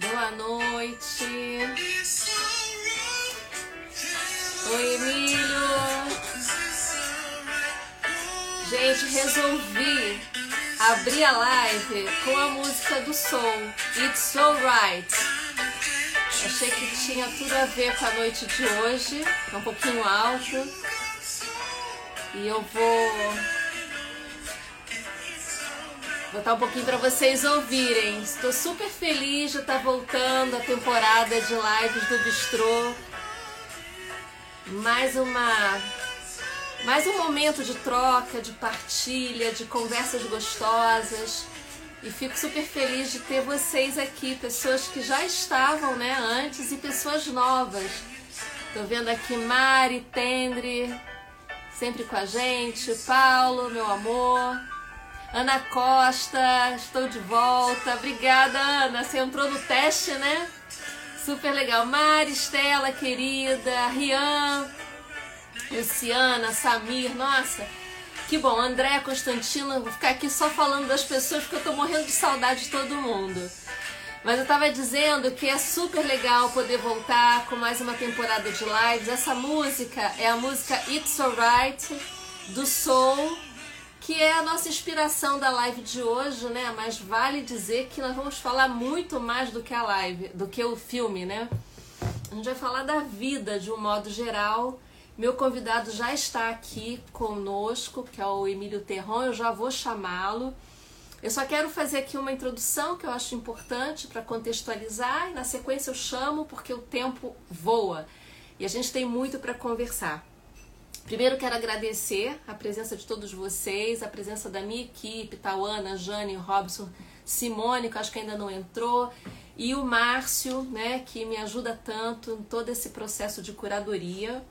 Boa noite. Oi, Emílio. Gente, resolvi abrir a live com a música do Soul, It's Alright. Achei que tinha tudo a ver com a noite de hoje, é um pouquinho alto. E eu vou botar um pouquinho para vocês ouvirem. Estou super feliz de estar voltando a temporada de lives do Bistrô. Mais uma mais um momento de troca, de partilha, de conversas gostosas. E fico super feliz de ter vocês aqui, pessoas que já estavam, né, antes e pessoas novas. Tô vendo aqui Mari, Tendre, sempre com a gente, Paulo, meu amor, Ana Costa, estou de volta. Obrigada, Ana. Você entrou no teste, né? Super legal. Mari, Estela, querida, Rian, Luciana, Samir, nossa, que bom. André, Constantino, vou ficar aqui só falando das pessoas porque eu tô morrendo de saudade de todo mundo. Mas eu tava dizendo que é super legal poder voltar com mais uma temporada de lives. Essa música é a música It's Alright do Soul, que é a nossa inspiração da live de hoje, né? Mas vale dizer que nós vamos falar muito mais do que a live, do que o filme, né? A gente vai falar da vida de um modo geral. Meu convidado já está aqui conosco, que é o Emílio Terron, eu já vou chamá-lo. Eu só quero fazer aqui uma introdução que eu acho importante para contextualizar e na sequência eu chamo porque o tempo voa e a gente tem muito para conversar. Primeiro quero agradecer a presença de todos vocês, a presença da minha equipe, Tauana, Jane, Robson, Simone, que acho que ainda não entrou, e o Márcio, né, que me ajuda tanto em todo esse processo de curadoria.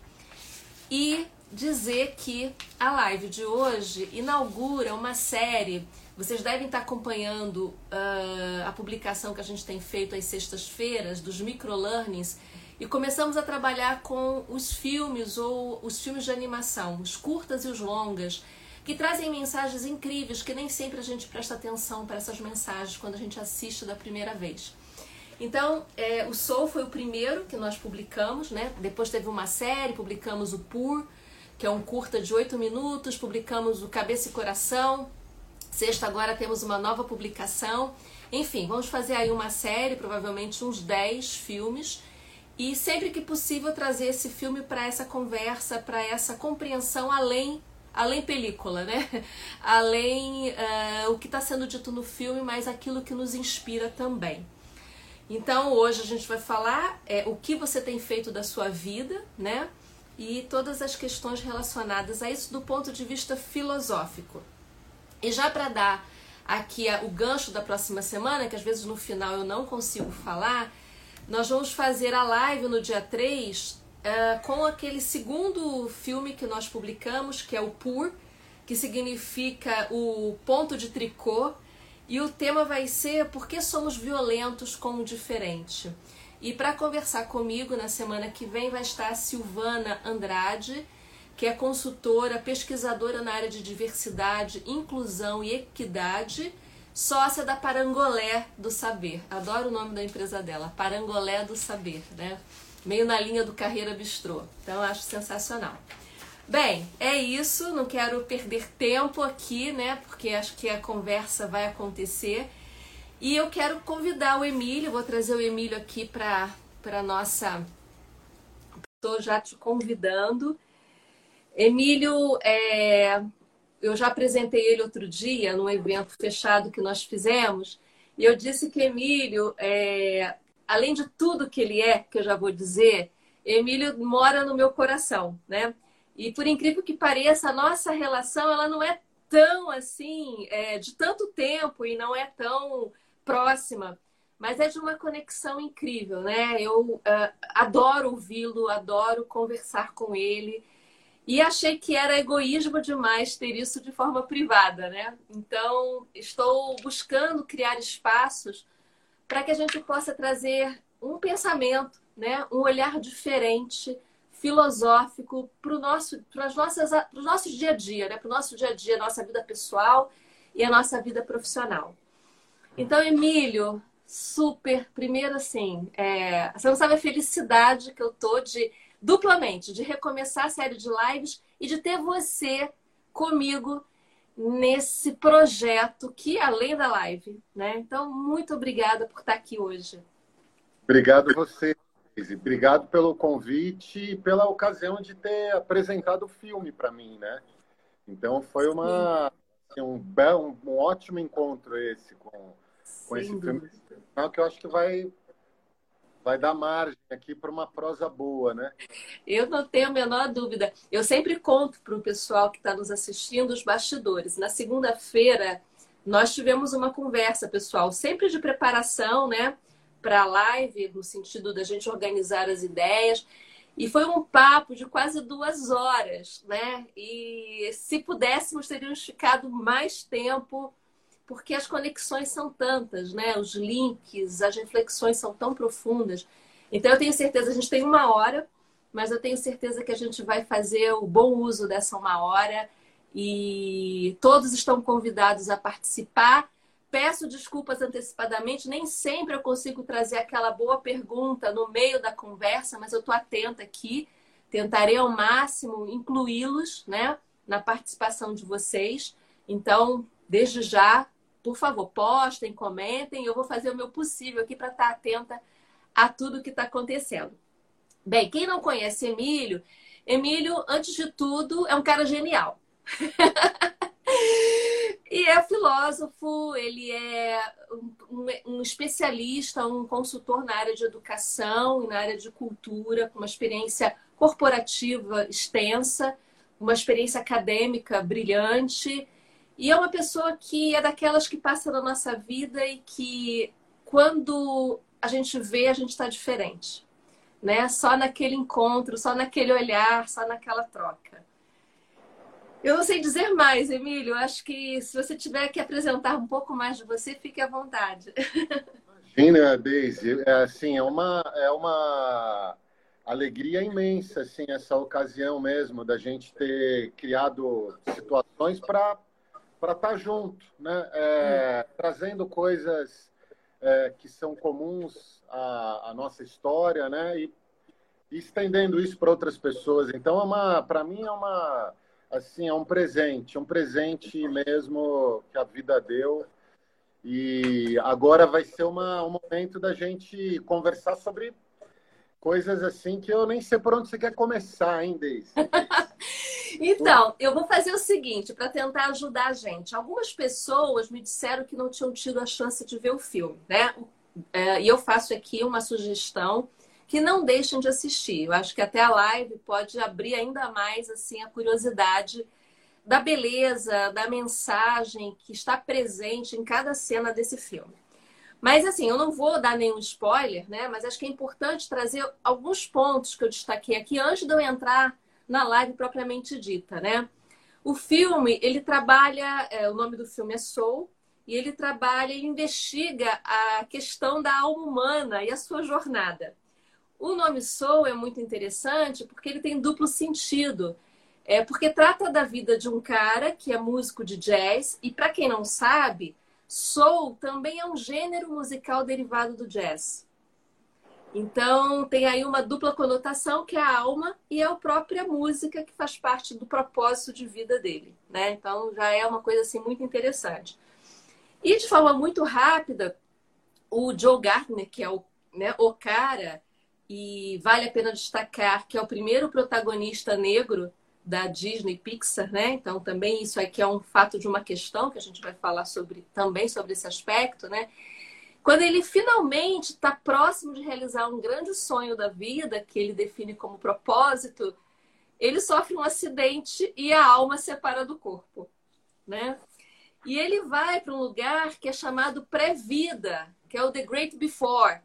E dizer que a live de hoje inaugura uma série vocês devem estar acompanhando uh, a publicação que a gente tem feito às sextas-feiras dos microlearnings e começamos a trabalhar com os filmes ou os filmes de animação, os curtas e os longas, que trazem mensagens incríveis que nem sempre a gente presta atenção para essas mensagens quando a gente assiste da primeira vez. Então, é, o Soul foi o primeiro que nós publicamos, né? Depois teve uma série, publicamos o Pur, que é um curta de oito minutos, publicamos o Cabeça e Coração, Sexta agora temos uma nova publicação. Enfim, vamos fazer aí uma série, provavelmente uns 10 filmes. E sempre que possível trazer esse filme para essa conversa, para essa compreensão além além película, né? Além uh, o que está sendo dito no filme, mas aquilo que nos inspira também. Então hoje a gente vai falar é, o que você tem feito da sua vida, né? E todas as questões relacionadas a isso do ponto de vista filosófico. E já para dar aqui o gancho da próxima semana, que às vezes no final eu não consigo falar, nós vamos fazer a live no dia 3 uh, eh, com aquele segundo filme que nós publicamos, que é o PUR, que significa o ponto de tricô, e o tema vai ser Por que somos violentos com o diferente? E para conversar comigo na semana que vem vai estar a Silvana Andrade, que é consultora, pesquisadora na área de diversidade, inclusão e equidade, sócia da Parangolé do Saber. Adoro o nome da empresa dela, Parangolé do Saber, né? Meio na linha do Carreira Bistrô. Então acho sensacional. Bem, é isso, não quero perder tempo aqui, né? Porque acho que a conversa vai acontecer. E eu quero convidar o Emílio, vou trazer o Emílio aqui para para nossa Estou já te convidando Emílio, é, eu já apresentei ele outro dia num evento fechado que nós fizemos, e eu disse que Emílio, é, além de tudo que ele é, que eu já vou dizer, Emílio mora no meu coração, né? E por incrível que pareça, a nossa relação ela não é tão assim, é, de tanto tempo e não é tão próxima, mas é de uma conexão incrível, né? Eu uh, adoro ouvi-lo, adoro conversar com ele. E achei que era egoísmo demais ter isso de forma privada, né? Então, estou buscando criar espaços para que a gente possa trazer um pensamento, né? um olhar diferente, filosófico para o nosso, nossas, dia a dia, né? Para o nosso dia a dia, nossa vida pessoal e a nossa vida profissional. Então, Emílio, super, primeiro assim, é, você não sabe a felicidade que eu tô de duplamente de recomeçar a série de lives e de ter você comigo nesse projeto que é além da live, né? Então, muito obrigada por estar aqui hoje. Obrigado você, Obrigado pelo convite e pela ocasião de ter apresentado o filme para mim, né? Então foi uma assim, um, bel, um, ótimo encontro esse com, com esse filme que eu acho que vai vai dar margem aqui para uma prosa boa, né? Eu não tenho a menor dúvida. Eu sempre conto para o pessoal que está nos assistindo os bastidores. Na segunda-feira nós tivemos uma conversa, pessoal, sempre de preparação, né? para a live, no sentido da gente organizar as ideias. E foi um papo de quase duas horas, né? E se pudéssemos, teríamos ficado mais tempo, porque as conexões são tantas, né? Os links, as reflexões são tão profundas. Então, eu tenho certeza, a gente tem uma hora, mas eu tenho certeza que a gente vai fazer o bom uso dessa uma hora. E todos estão convidados a participar Peço desculpas antecipadamente, nem sempre eu consigo trazer aquela boa pergunta no meio da conversa, mas eu estou atenta aqui. Tentarei ao máximo incluí-los né, na participação de vocês. Então, desde já, por favor, postem, comentem. Eu vou fazer o meu possível aqui para estar atenta a tudo que está acontecendo. Bem, quem não conhece Emílio, Emílio, antes de tudo, é um cara genial. E é filósofo, ele é um, um, especialista, um consultor na área de educação e na área de cultura, com uma experiência corporativa extensa, uma experiência acadêmica brilhante. E é uma pessoa que é daquelas que passa na nossa vida e que, quando a gente vê, a gente está diferente. Né? Só naquele encontro, só naquele olhar, só naquela troca. Eu não sei dizer mais, Emílio. Acho que se você tiver que apresentar um pouco mais de você, fique à vontade. Imagina, Deise. É, assim, é uma, é uma alegria imensa assim, essa ocasião mesmo da gente ter criado situações para estar tá junto, né? É, hum. Trazendo coisas é, que são comuns à, à, nossa história, né? E, e estendendo isso para outras pessoas. Então, é uma, para mim, é uma assim, é um presente, um presente mesmo que a vida deu. E agora vai ser uma, um momento da gente conversar sobre coisas assim que eu nem sei por onde você quer começar, hein, Deise? então, eu vou fazer o seguinte para tentar ajudar a gente. Algumas pessoas me disseram que não tinham tido a chance de ver o filme, né? É, e eu faço aqui uma sugestão que não deixem de assistir. Eu acho que até a live pode abrir ainda mais assim a curiosidade da beleza, da mensagem que está presente em cada cena desse filme. Mas assim, eu não vou dar nenhum spoiler, né? Mas acho que é importante trazer alguns pontos que eu destaquei aqui antes de eu entrar na live propriamente dita, né? O filme, ele trabalha, é, o nome do filme é Soul, e ele trabalha, ele investiga a questão da alma humana e a sua jornada. O nome Soul é muito interessante porque ele tem duplo sentido. É porque trata da vida de um cara que é músico de jazz e para quem não sabe, soul também é um gênero musical derivado do jazz. Então tem aí uma dupla conotação que é a alma e é a própria música que faz parte do propósito de vida dele, né? Então já é uma coisa assim muito interessante. E de forma muito rápida, o Joe Gardner, que é o, né, o cara e vale a pena destacar que é o primeiro protagonista negro da Disney Pixar, né? Então também isso aqui é um fato de uma questão que a gente vai falar sobre também sobre esse aspecto, né? Quando ele finalmente está próximo de realizar um grande sonho da vida, que ele define como propósito, ele sofre um acidente e a alma separa do corpo, né? E ele vai para um lugar que é chamado pré-vida, que é o The Great Before,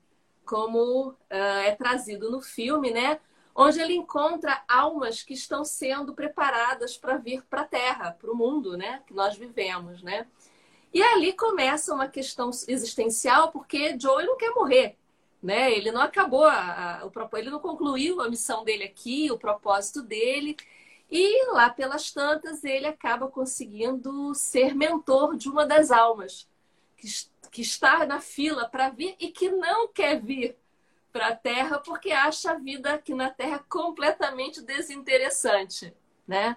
como uh, é trazido no filme, né? Onde ele encontra almas que estão sendo preparadas para vir para a Terra, para o mundo, né? Que nós vivemos, né? E ali começa uma questão existencial, porque Joey não quer morrer, né? Ele não acabou, a, a, ele não concluiu a missão dele aqui, o propósito dele. E lá pelas tantas, ele acaba conseguindo ser mentor de uma das almas que, que está na fila para vir e que não quer vir para a Terra porque acha a vida aqui na Terra completamente desinteressante, né?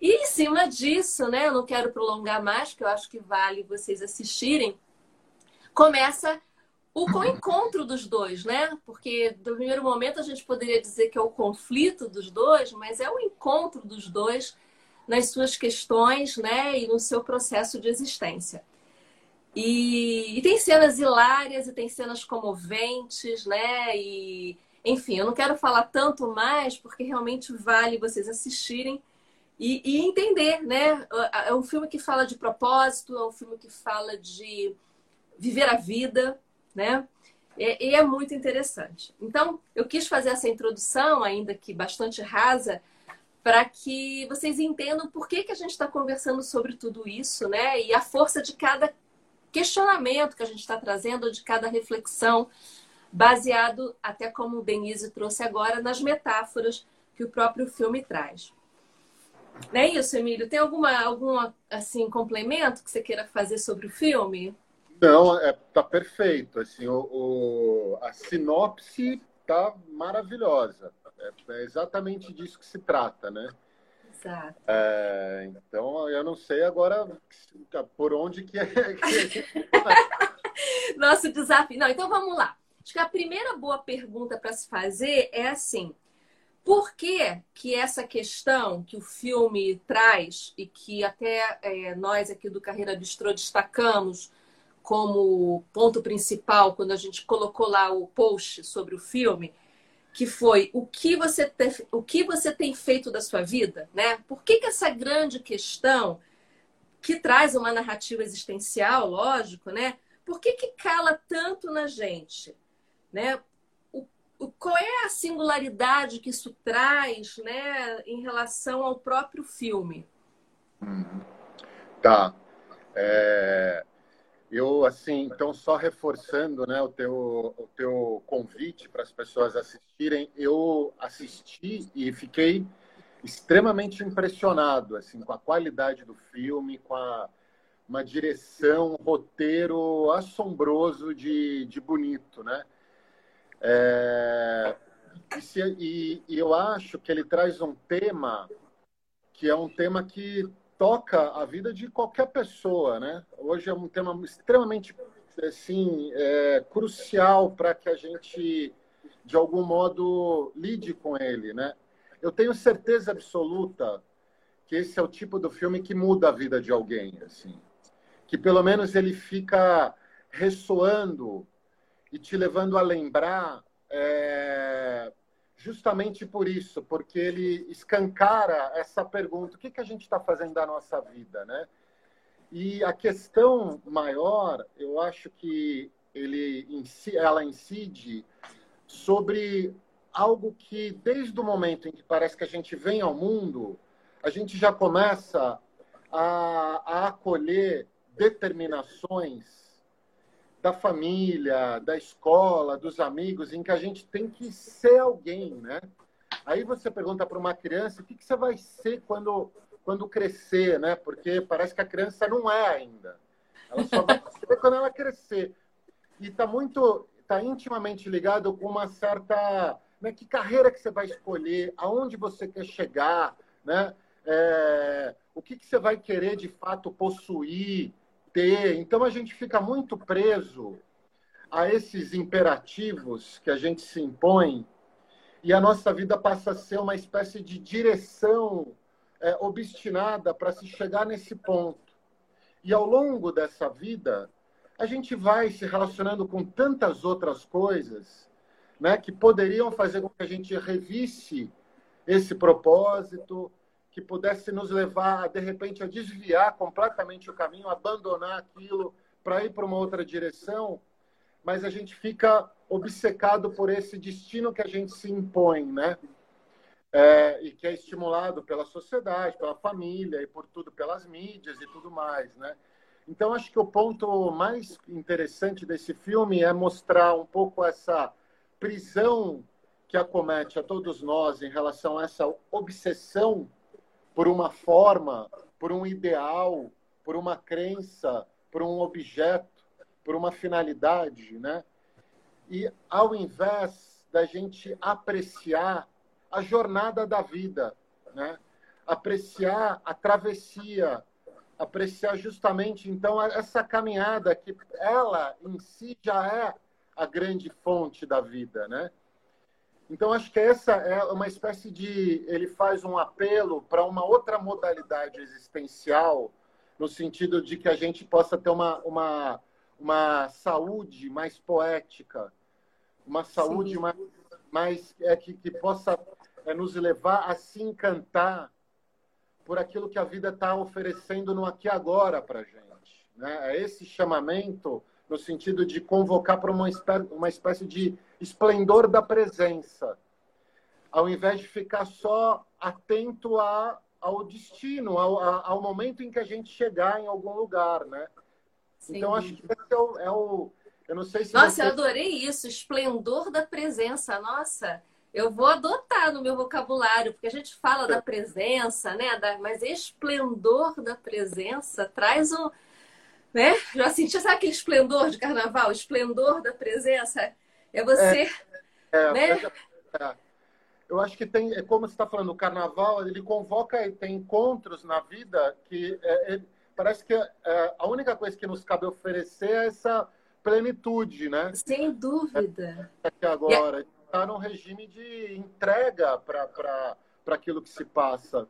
E em cima disso, né, eu não quero prolongar mais, porque eu acho que vale vocês assistirem, começa o encontro dos dois, né? Porque do primeiro momento a gente poderia dizer que é o conflito dos dois, mas é o encontro dos dois nas suas questões, né, e no seu processo de existência. E, e, tem cenas hilárias e tem cenas comoventes, né? E, enfim, eu não quero falar tanto mais porque realmente vale vocês assistirem e, e entender, né? É um filme que fala de propósito, é um filme que fala de viver a vida, né? E, e é muito interessante. Então, eu quis fazer essa introdução, ainda que bastante rasa, para que vocês entendam por que, que a gente está conversando sobre tudo isso, né? E a força de cada questionamento que a gente está trazendo, de cada reflexão, baseado, até como o Denise trouxe agora, nas metáforas que o próprio filme traz. Não é isso, Emílio? Tem alguma, alguma assim, complemento que você queira fazer sobre o filme? Não, é, tá perfeito. Assim, o, o a sinopse tá maravilhosa. É, é, exatamente disso que se trata, né? Exato. É, então, eu não sei agora por onde que é. Que Nosso desafio. Não, então vamos lá. Acho que a primeira boa pergunta para se fazer é assim: por que, que essa questão que o filme traz e que até é, nós aqui do Carreira Bistrô destacamos como ponto principal quando a gente colocou lá o post sobre o filme, que foi o que você, te, o que você tem feito da sua vida, né? Por que, que essa grande questão que traz uma narrativa existencial, lógico, né? Por que, que cala tanto na gente, né? Qual é a singularidade que isso traz né, em relação ao próprio filme? Uhum. Tá. É, eu, assim, então, só reforçando né, o, teu, o teu convite para as pessoas assistirem, eu assisti e fiquei extremamente impressionado assim, com a qualidade do filme, com a, uma direção, um roteiro assombroso de, de bonito, né? É, e, e eu acho que ele traz um tema que é um tema que toca a vida de qualquer pessoa, né? Hoje é um tema extremamente assim é, crucial para que a gente de algum modo lide com ele, né? Eu tenho certeza absoluta que esse é o tipo do filme que muda a vida de alguém, assim, que pelo menos ele fica ressoando e te levando a lembrar é, justamente por isso, porque ele escancara essa pergunta: o que, que a gente está fazendo da nossa vida, né? E a questão maior, eu acho que ele, ela incide sobre algo que, desde o momento em que parece que a gente vem ao mundo, a gente já começa a, a acolher determinações da família, da escola, dos amigos, em que a gente tem que ser alguém, né? Aí você pergunta para uma criança o que, que você vai ser quando, quando crescer, né? Porque parece que a criança não é ainda. Ela só vai ser quando ela crescer. E está muito, está intimamente ligado com uma certa, né? Que carreira que você vai escolher, aonde você quer chegar, né? É, o que, que você vai querer de fato possuir, ter. Então a gente fica muito preso a esses imperativos que a gente se impõe e a nossa vida passa a ser uma espécie de direção é, obstinada para se chegar nesse ponto. E ao longo dessa vida, a gente vai se relacionando com tantas outras coisas né, que poderiam fazer com que a gente revisse esse propósito, que pudesse nos levar, de repente, a desviar completamente o caminho, abandonar aquilo para ir para uma outra direção, mas a gente fica obcecado por esse destino que a gente se impõe, né? É, e que é estimulado pela sociedade, pela família e por tudo, pelas mídias e tudo mais, né? Então, acho que o ponto mais interessante desse filme é mostrar um pouco essa prisão que acomete a todos nós em relação a essa obsessão por uma forma, por um ideal, por uma crença, por um objeto, por uma finalidade, né? E ao invés da gente apreciar a jornada da vida, né? Apreciar a travessia, apreciar justamente então essa caminhada que ela em si já é a grande fonte da vida, né? Então acho que essa é uma espécie de ele faz um apelo para uma outra modalidade existencial no sentido de que a gente possa ter uma uma, uma saúde mais poética, uma saúde Sim. mais, mais é, que, que possa é, nos levar a se encantar por aquilo que a vida está oferecendo no aqui e agora para gente. Né? É esse chamamento no sentido de convocar para uma, espécie, uma espécie de esplendor da presença, ao invés de ficar só atento a, ao destino, ao, ao momento em que a gente chegar em algum lugar, né? Sim. Então, acho que esse é o, é o, Eu não sei se. Nossa, você... eu adorei isso, esplendor da presença. Nossa, eu vou adotar no meu vocabulário, porque a gente fala da presença, né? Da, mas esplendor da presença traz um. Né? Já sentia, sabe aquele esplendor de carnaval? Esplendor da presença. É você. É, é, né? é, eu acho que tem, é como você está falando, o carnaval, ele convoca e tem encontros na vida que é, é, parece que é, a única coisa que nos cabe oferecer é essa plenitude, né? Sem dúvida. Aqui agora está num regime de entrega para aquilo que se passa.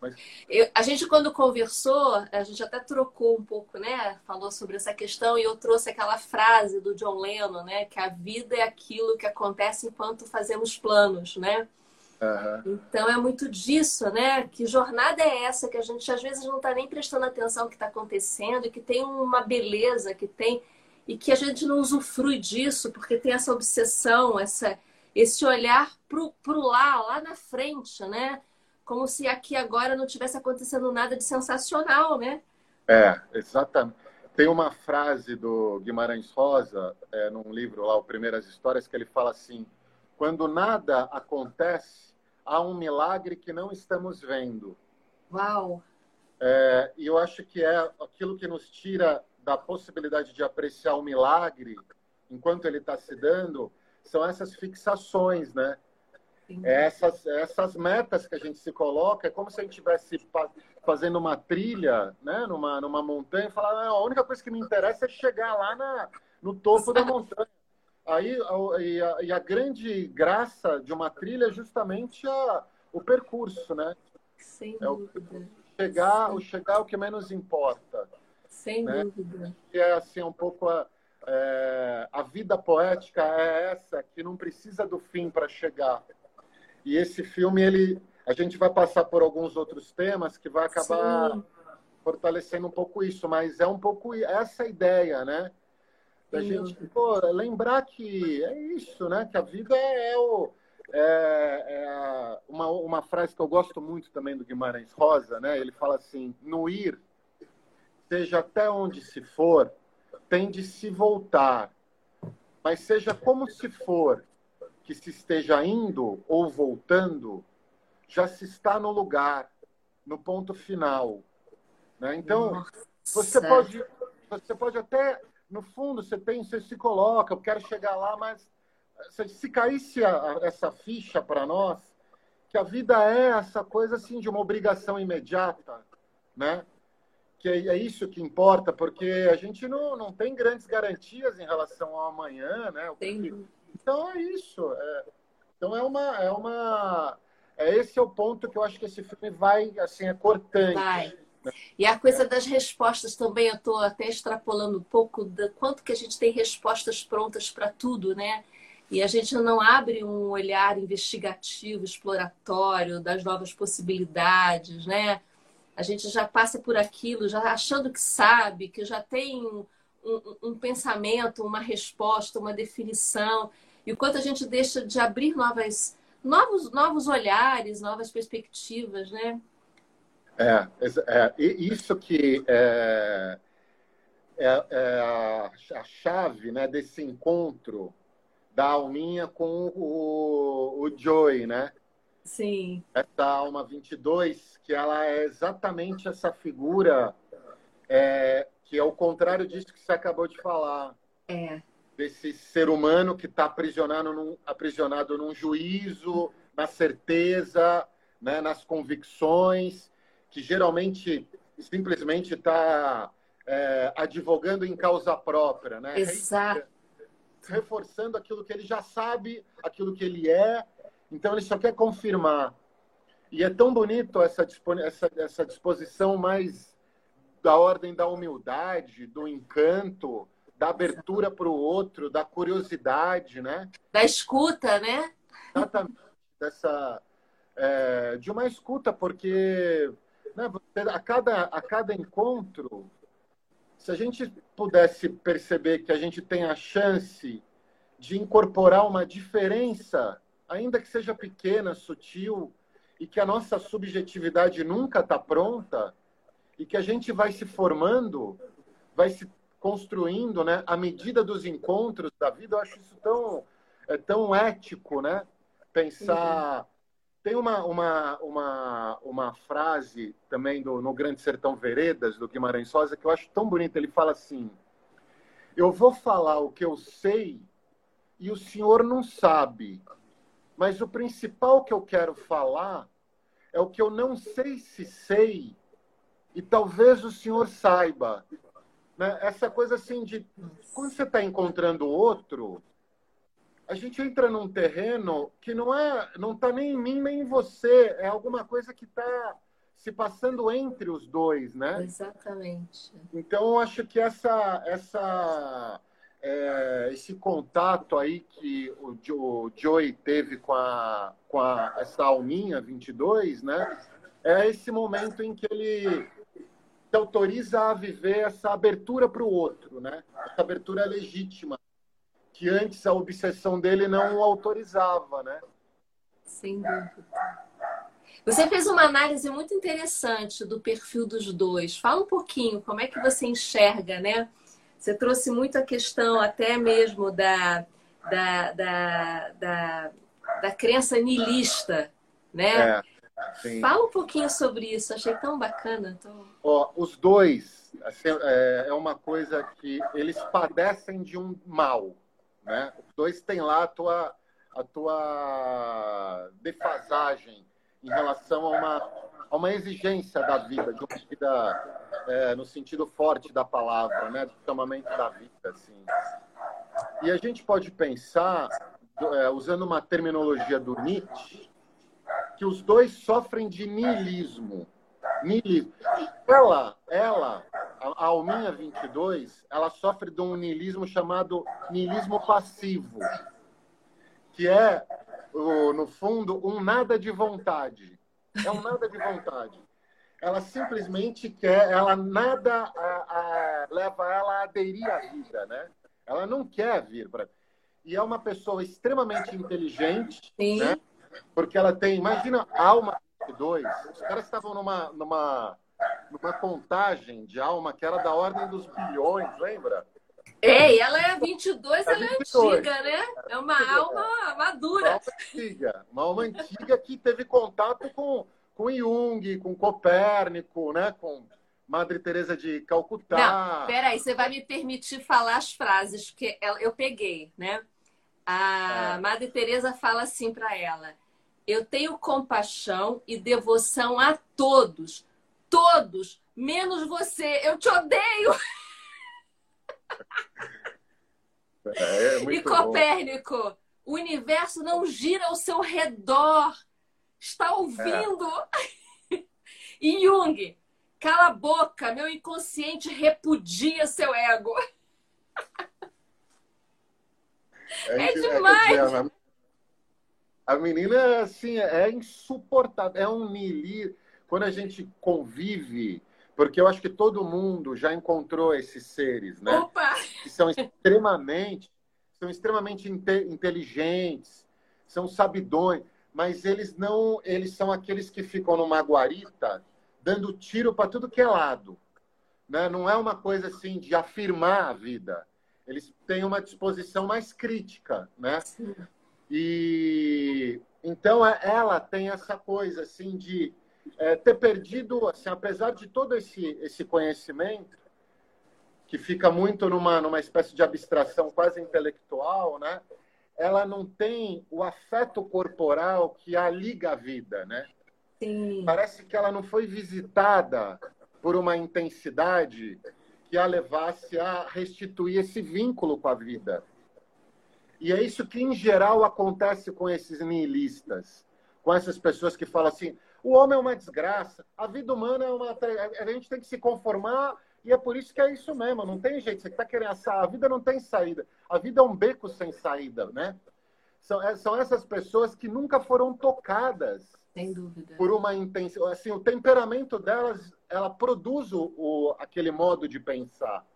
Mas... Eu, a gente, quando conversou, a gente até trocou um pouco, né? Falou sobre essa questão e eu trouxe aquela frase do John Lennon, né? Que a vida é aquilo que acontece enquanto fazemos planos, né? Uhum. Então é muito disso, né? Que jornada é essa que a gente às vezes não está nem prestando atenção ao que está acontecendo e que tem uma beleza, que tem e que a gente não usufrui disso porque tem essa obsessão, essa, esse olhar pro, pro lá, lá na frente, né? Como se aqui agora não tivesse acontecendo nada de sensacional, né? É, exatamente. Tem uma frase do Guimarães Rosa, é, num livro lá, o Primeiras Histórias, que ele fala assim: quando nada acontece, há um milagre que não estamos vendo. Uau! É, e eu acho que é aquilo que nos tira da possibilidade de apreciar o milagre enquanto ele está se dando são essas fixações, né? Essas, essas metas que a gente se coloca, é como se a gente estivesse fazendo uma trilha, né? Numa, numa montanha e falar, a única coisa que me interessa é chegar lá na, no topo da montanha. Aí, a, e, a, e a grande graça de uma trilha é justamente a, o percurso, né? Sem é o, chegar, o chegar é o que menos importa. Sem né? dúvida. Que é assim um pouco a, é, a vida poética é essa que não precisa do fim para chegar. E esse filme ele a gente vai passar por alguns outros temas que vai acabar Sim. fortalecendo um pouco isso, mas é um pouco essa ideia, né? Da Sim. gente pô, lembrar que é isso, né? Que a vida é o é, é uma, uma frase que eu gosto muito também do Guimarães Rosa, né? Ele fala assim: no ir seja até onde se for, tem de se voltar. Mas seja como se for que se esteja indo ou voltando, já se está no lugar, no ponto final. Né? Então, Nossa. você pode, você pode até, no fundo, você tem, você se coloca, eu quero chegar lá, mas se caísse a, a, essa ficha para nós, que a vida é essa coisa assim de uma obrigação imediata, né? que é, é isso que importa, porque a gente não, não tem grandes garantias em relação ao amanhã, né? Então é isso. É, então é uma, é uma, é esse é o ponto que eu acho que esse filme vai, assim, é cortante. Vai. E a coisa das respostas também, eu estou até extrapolando um pouco da quanto que a gente tem respostas prontas para tudo, né? E a gente não abre um olhar investigativo, exploratório das novas possibilidades, né? a gente já passa por aquilo, já achando que sabe, que já tem um, um, um pensamento, uma resposta, uma definição. E o quanto a gente deixa de abrir novas, novos, novos olhares, novas perspectivas, né? É, é isso que é, é, é a, chave né, desse encontro da Alminha com o, o Joey, né? Sim. Essa alma 22, que ela é exatamente essa figura é, que é o contrário disso que você acabou de falar. É. Desse ser humano que está aprisionado num, aprisionado num juízo, na certeza, né, nas convicções, que geralmente simplesmente está é, advogando em causa própria, né? Exato. Reforçando aquilo que ele já sabe, aquilo que ele é, então ele só quer confirmar. E é tão bonito essa, essa, essa disposição mais da ordem da humildade, do encanto, da abertura para o outro, da curiosidade, né? Da escuta, né? Exatamente. Dessa, é, de uma escuta, porque né, a, cada, a cada encontro, se a gente pudesse perceber que a gente tem a chance de incorporar uma diferença, ainda que seja pequena, sutil, e que a nossa subjetividade nunca está pronta, e que a gente vai se formando, vai se construindo, né, à medida dos encontros da vida. Eu acho isso tão, é tão ético, né? Pensar. Uhum. Tem uma, uma, uma, uma frase também do, no Grande Sertão Veredas, do Guimarães Rosa, que eu acho tão bonita. Ele fala assim: Eu vou falar o que eu sei e o senhor não sabe. Mas o principal que eu quero falar é o que eu não sei se sei e talvez o senhor saiba. Né? Essa coisa assim de quando você está encontrando outro, a gente entra num terreno que não é, não está nem em mim nem em você, é alguma coisa que está se passando entre os dois, né? Exatamente. Então eu acho que essa, essa, é, esse contato aí que o, o Joey teve com a, com a essa alminha 22, né? É esse momento em que ele te autoriza a viver essa abertura para o outro, né? Essa abertura legítima, que antes a obsessão dele não o autorizava, né? Sem dúvida. Você fez uma análise muito interessante do perfil dos dois. Fala um pouquinho como é que você enxerga, né? Você trouxe muito a questão até mesmo da, da, da, da, da crença niilista, né? É Sim. Fala um pouquinho sobre isso, achei tão bacana. Tão... Ó, os dois assim, é, é, uma coisa que eles padecem de um mal, né? Os dois têm lá a tua, a tua defasagem em relação a uma, a uma exigência da vida, de uma vida é, no sentido forte da palavra, né? Do chamamento da vida, assim. E a gente pode pensar, é, usando uma terminologia do Nietzsche, que os dois sofrem de niilismo. niilismo. Ela, ela, a Alminha 22, ela sofre de um niilismo chamado niilismo passivo, que é, no fundo, um nada de vontade. É um nada de vontade. Ela simplesmente quer, ela nada a, a, leva ela a aderir à vida, né? Ela não quer vir para. E é uma pessoa extremamente inteligente, Sim. né? Porque ela tem, imagina, alma 22. Os caras estavam numa, numa, numa contagem de alma que era da ordem dos bilhões, lembra? É, e ela é 22, é ela 22. é antiga, né? É uma é. alma madura. Uma alma antiga, uma alma antiga que teve contato com, com Jung, com Copérnico, né? Com Madre Teresa de Calcutá. Não, peraí, você vai me permitir falar as frases que eu peguei, né? A é. Madre Teresa fala assim para ela: eu tenho compaixão e devoção a todos. Todos, menos você. Eu te odeio. É, e Copérnico, bom. o universo não gira ao seu redor. Está ouvindo? É. e Jung, cala a boca, meu inconsciente repudia seu ego. É, é demais. A menina, assim, é insuportável. É um nili. Quando a gente convive, porque eu acho que todo mundo já encontrou esses seres, né? Opa! Que são extremamente, são extremamente inte inteligentes, são sabidões, mas eles não, eles são aqueles que ficam numa guarita dando tiro para tudo que é lado. né? Não é uma coisa assim de afirmar a vida. Eles têm uma disposição mais crítica, né? Sim. E então é- ela tem essa coisa assim de é, ter perdido, assim, apesar de todo esse esse conhecimento que fica muito numa numa espécie de abstração quase intelectual, né? Ela não tem o afeto corporal que a liga à vida, né? Sim. Parece que ela não foi visitada por uma intensidade que a levasse a restituir esse vínculo com a vida. E é isso que, em geral, acontece com esses nihilistas, com essas pessoas que falam assim: o homem é uma desgraça, a vida humana é uma. A gente tem que se conformar e é por isso que é isso mesmo, não tem jeito. Você está querendo assar, a vida não tem saída. A vida é um beco sem saída, né? São, é- são essas pessoas que nunca foram tocadas Sem dúvida. por uma intenção. Assim, o temperamento delas, ela produz o, o- aquele modo de pensar.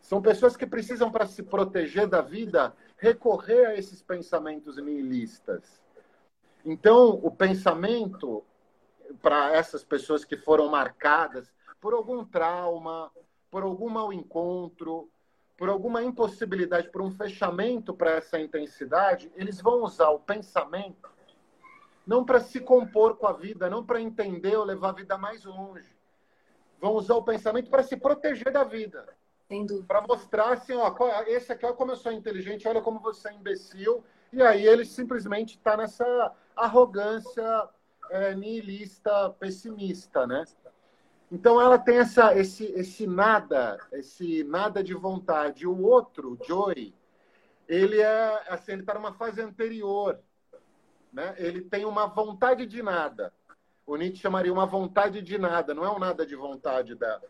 São pessoas que precisam, para se proteger da vida, recorrer a esses pensamentos nihilistas. Então, o pensamento para essas pessoas que foram marcadas por algum trauma, por algum mau encontro, por alguma impossibilidade, por um fechamento para essa intensidade, eles vão usar o pensamento não para se compor com a vida, não para entender ou levar a vida mais longe. Vão usar o pensamento para se proteger da vida, Para mostrar assim, ó, qual- esse aqui, olha como eu sou inteligente, olha como você é imbecil. E aí ele simplesmente está nessa arrogância é, nihilista, pessimista, né? Então ela tem essa, esse, esse nada, esse nada de vontade. O outro, Joey, ele é assim, ele está numa fase anterior, né? Ele tem uma vontade de nada. O Nietzsche chamaria uma vontade de nada, não é um nada de vontade dela.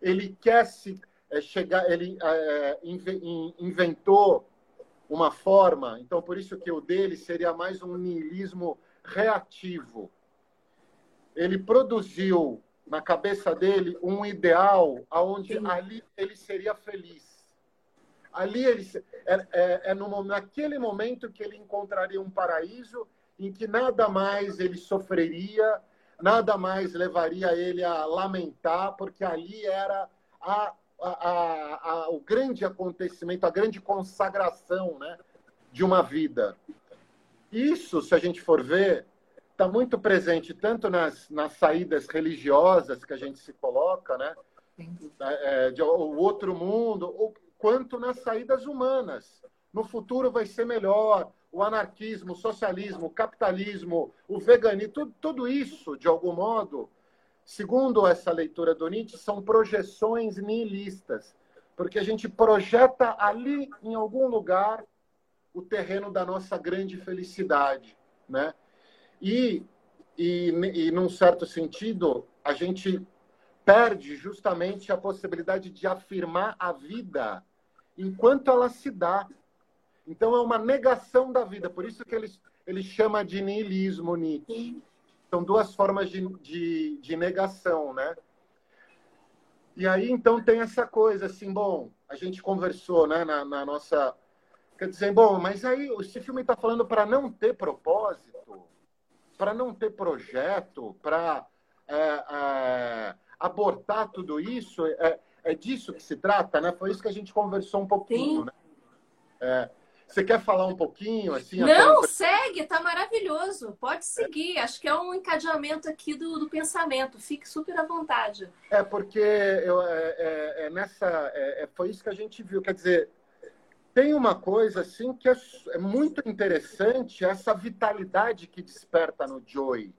Ele quer se é, chegar, ele é, in- inventou uma forma, então por isso que o dele seria mais um niilismo reativo. Ele produziu na cabeça dele um ideal aonde Sim. ali ele seria feliz. Ali ele é, é, é no, naquele momento que ele encontraria um paraíso em que nada mais ele sofreria, nada mais levaria ele a lamentar, porque ali era a, a, a- o grande acontecimento, a grande consagração né, de uma vida. Isso, se a gente for ver, está muito presente tanto nas, nas saídas religiosas que a gente se coloca, né? Dúvida. é, de o outro mundo, ou- quanto nas saídas humanas. No futuro vai ser melhor. O anarquismo, o socialismo, o capitalismo, o veganismo, tudo, tudo isso, de algum modo, segundo essa leitura do Nietzsche, são projeções nihilistas. Porque a gente projeta ali, em algum lugar, o terreno da nossa grande felicidade. Né? E, e, e, num certo sentido, a gente perde justamente a possibilidade de afirmar a vida enquanto ela se dá. Então é uma negação da vida, por isso que ele, ele chama de niilismo Nietzsche. São duas formas de, de, de negação, né? E aí então tem essa coisa assim, bom, a gente conversou, né, na, na nossa, quer dizer, bom, mas aí esse filme está falando para não ter propósito, para não ter projeto, para é, é, abortar tudo isso, é, é disso que se trata, né? Foi isso que a gente conversou um pouquinho, Sim. né? É, você quer falar um pouquinho assim? Não, até- segue, tá maravilhoso. Pode seguir. Acho que é um encadeamento aqui do, do pensamento. Fique super à vontade. É porque eu, é, é- é nessa, é- é- foi isso que a gente viu. Quer dizer, tem uma coisa assim que é, é muito interessante essa vitalidade que desperta no Joey,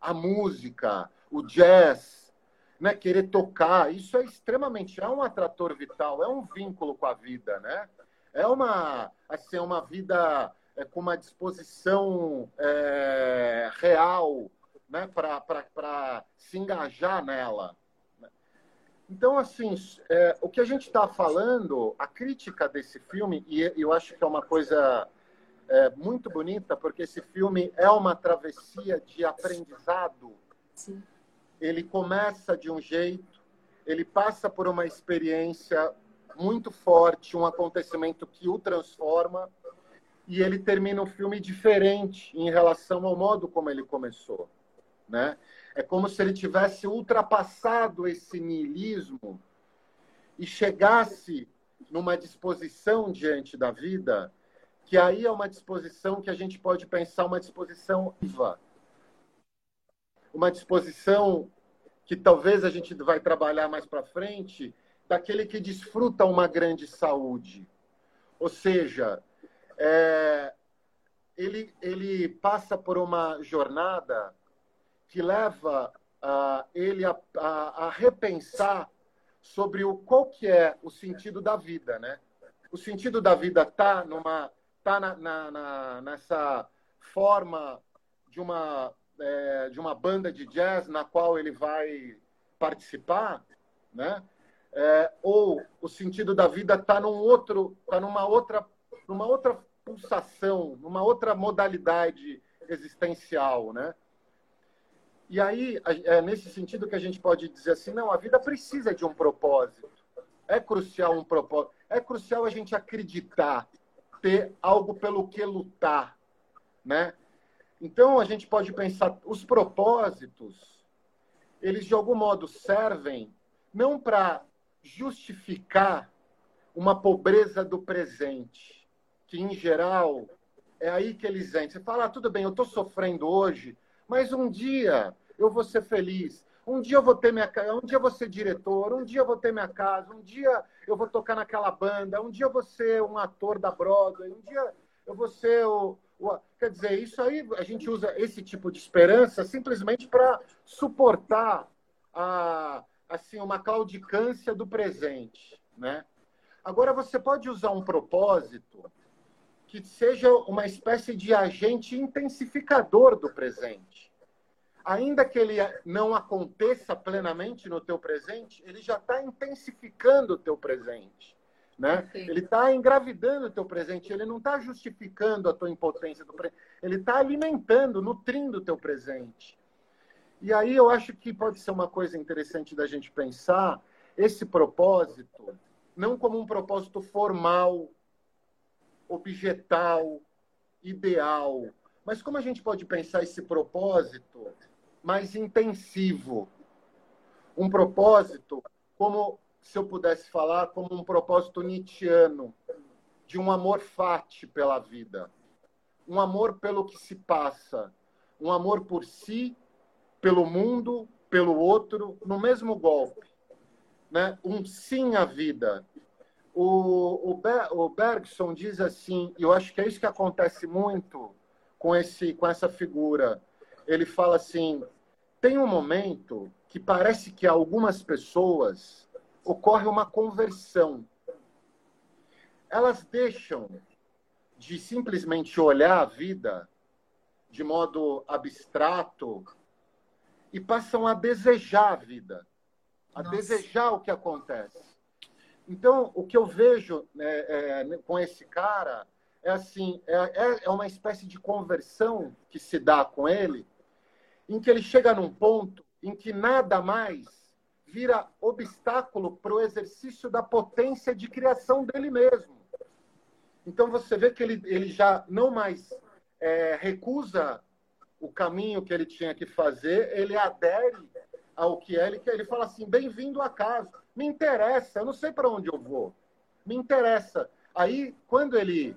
a música, o jazz, né? Querer tocar, isso é extremamente é um atrator vital, é um vínculo com a vida, né? É uma assim é uma vida é, com uma disposição é, real, né? Para se engajar nela. Então, assim, é, o que a gente está falando, a crítica desse filme, e eu acho que é uma coisa é, muito bonita, porque esse filme é uma travessia de aprendizado. Sim. Ele começa de um jeito, ele passa por uma experiência muito forte, um acontecimento que o transforma, e ele termina o filme diferente em relação ao modo como ele começou, né? É como se ele tivesse ultrapassado esse niilismo e chegasse numa disposição diante da vida, que aí é uma disposição que a gente pode pensar uma disposição viva. Uma disposição que talvez a gente vai trabalhar mais para frente, daquele que desfruta uma grande saúde. Ou seja, é, ele, ele passa por uma jornada que leva uh, ele a, a, a, repensar sobre o qual que é o sentido da vida, né? O sentido da vida tá numa tá na, na, na nessa forma de uma é, de uma banda de jazz na qual ele vai participar, né? É, ou o sentido da vida está num outro, tá numa outra, numa outra pulsação, numa outra modalidade existencial, né? E aí, é nesse sentido que a gente pode dizer assim, não, a vida precisa de um propósito. É crucial um propósito. É crucial a gente acreditar, ter algo pelo que lutar, né? Então, a gente pode pensar, os propósitos, eles de algum modo servem não para justificar uma pobreza do presente, que em geral é aí que eles entram. Você fala, ah, tudo bem, eu estou sofrendo hoje, mas um dia eu vou ser feliz. Um dia eu vou ter minha um dia eu vou ser diretor, um dia eu vou ter minha casa, um dia eu vou tocar naquela banda, um dia eu vou ser um ator da Broadway, um dia eu vou ser o, o quer dizer, isso aí a gente usa esse tipo de esperança simplesmente para suportar a, assim uma claudicância do presente, né? Agora você pode usar um propósito que seja uma espécie de agente intensificador do presente ainda que ele não aconteça plenamente no teu presente, ele já está intensificando o teu presente. Né? Ele está engravidando o teu presente, ele não está justificando a tua impotência do presente, ele está alimentando, nutrindo o teu presente. E aí eu acho que pode ser uma coisa interessante da gente pensar esse propósito não como um propósito formal, objetal, ideal, mas como a gente pode pensar esse propósito mais intensivo. Um propósito, como se eu pudesse falar, como um propósito nietzschiano, de um amor fati pela vida, um amor pelo que se passa, um amor por si, pelo mundo, pelo outro, no mesmo golpe. Né? Um sim à vida. O, o, Ber, o Bergson diz assim, e eu acho que é isso que acontece muito com, esse, com essa figura ele fala assim: tem um momento que parece que algumas pessoas ocorre uma conversão. Elas deixam de simplesmente olhar a vida de modo abstrato e passam a desejar a vida, a Nossa. desejar o que acontece. Então, o que eu vejo né, é, com esse cara é assim, é, é, é uma espécie de conversão que se dá com ele, em que ele chega num ponto em que nada mais vira obstáculo para o exercício da potência de criação dele mesmo. Então você vê que ele, ele já não mais é, recusa o caminho que ele tinha que fazer, ele adere ao que é, ele, ele fala assim, bem-vindo a casa, me interessa, eu não sei para onde eu vou, me interessa. Aí, quando ele,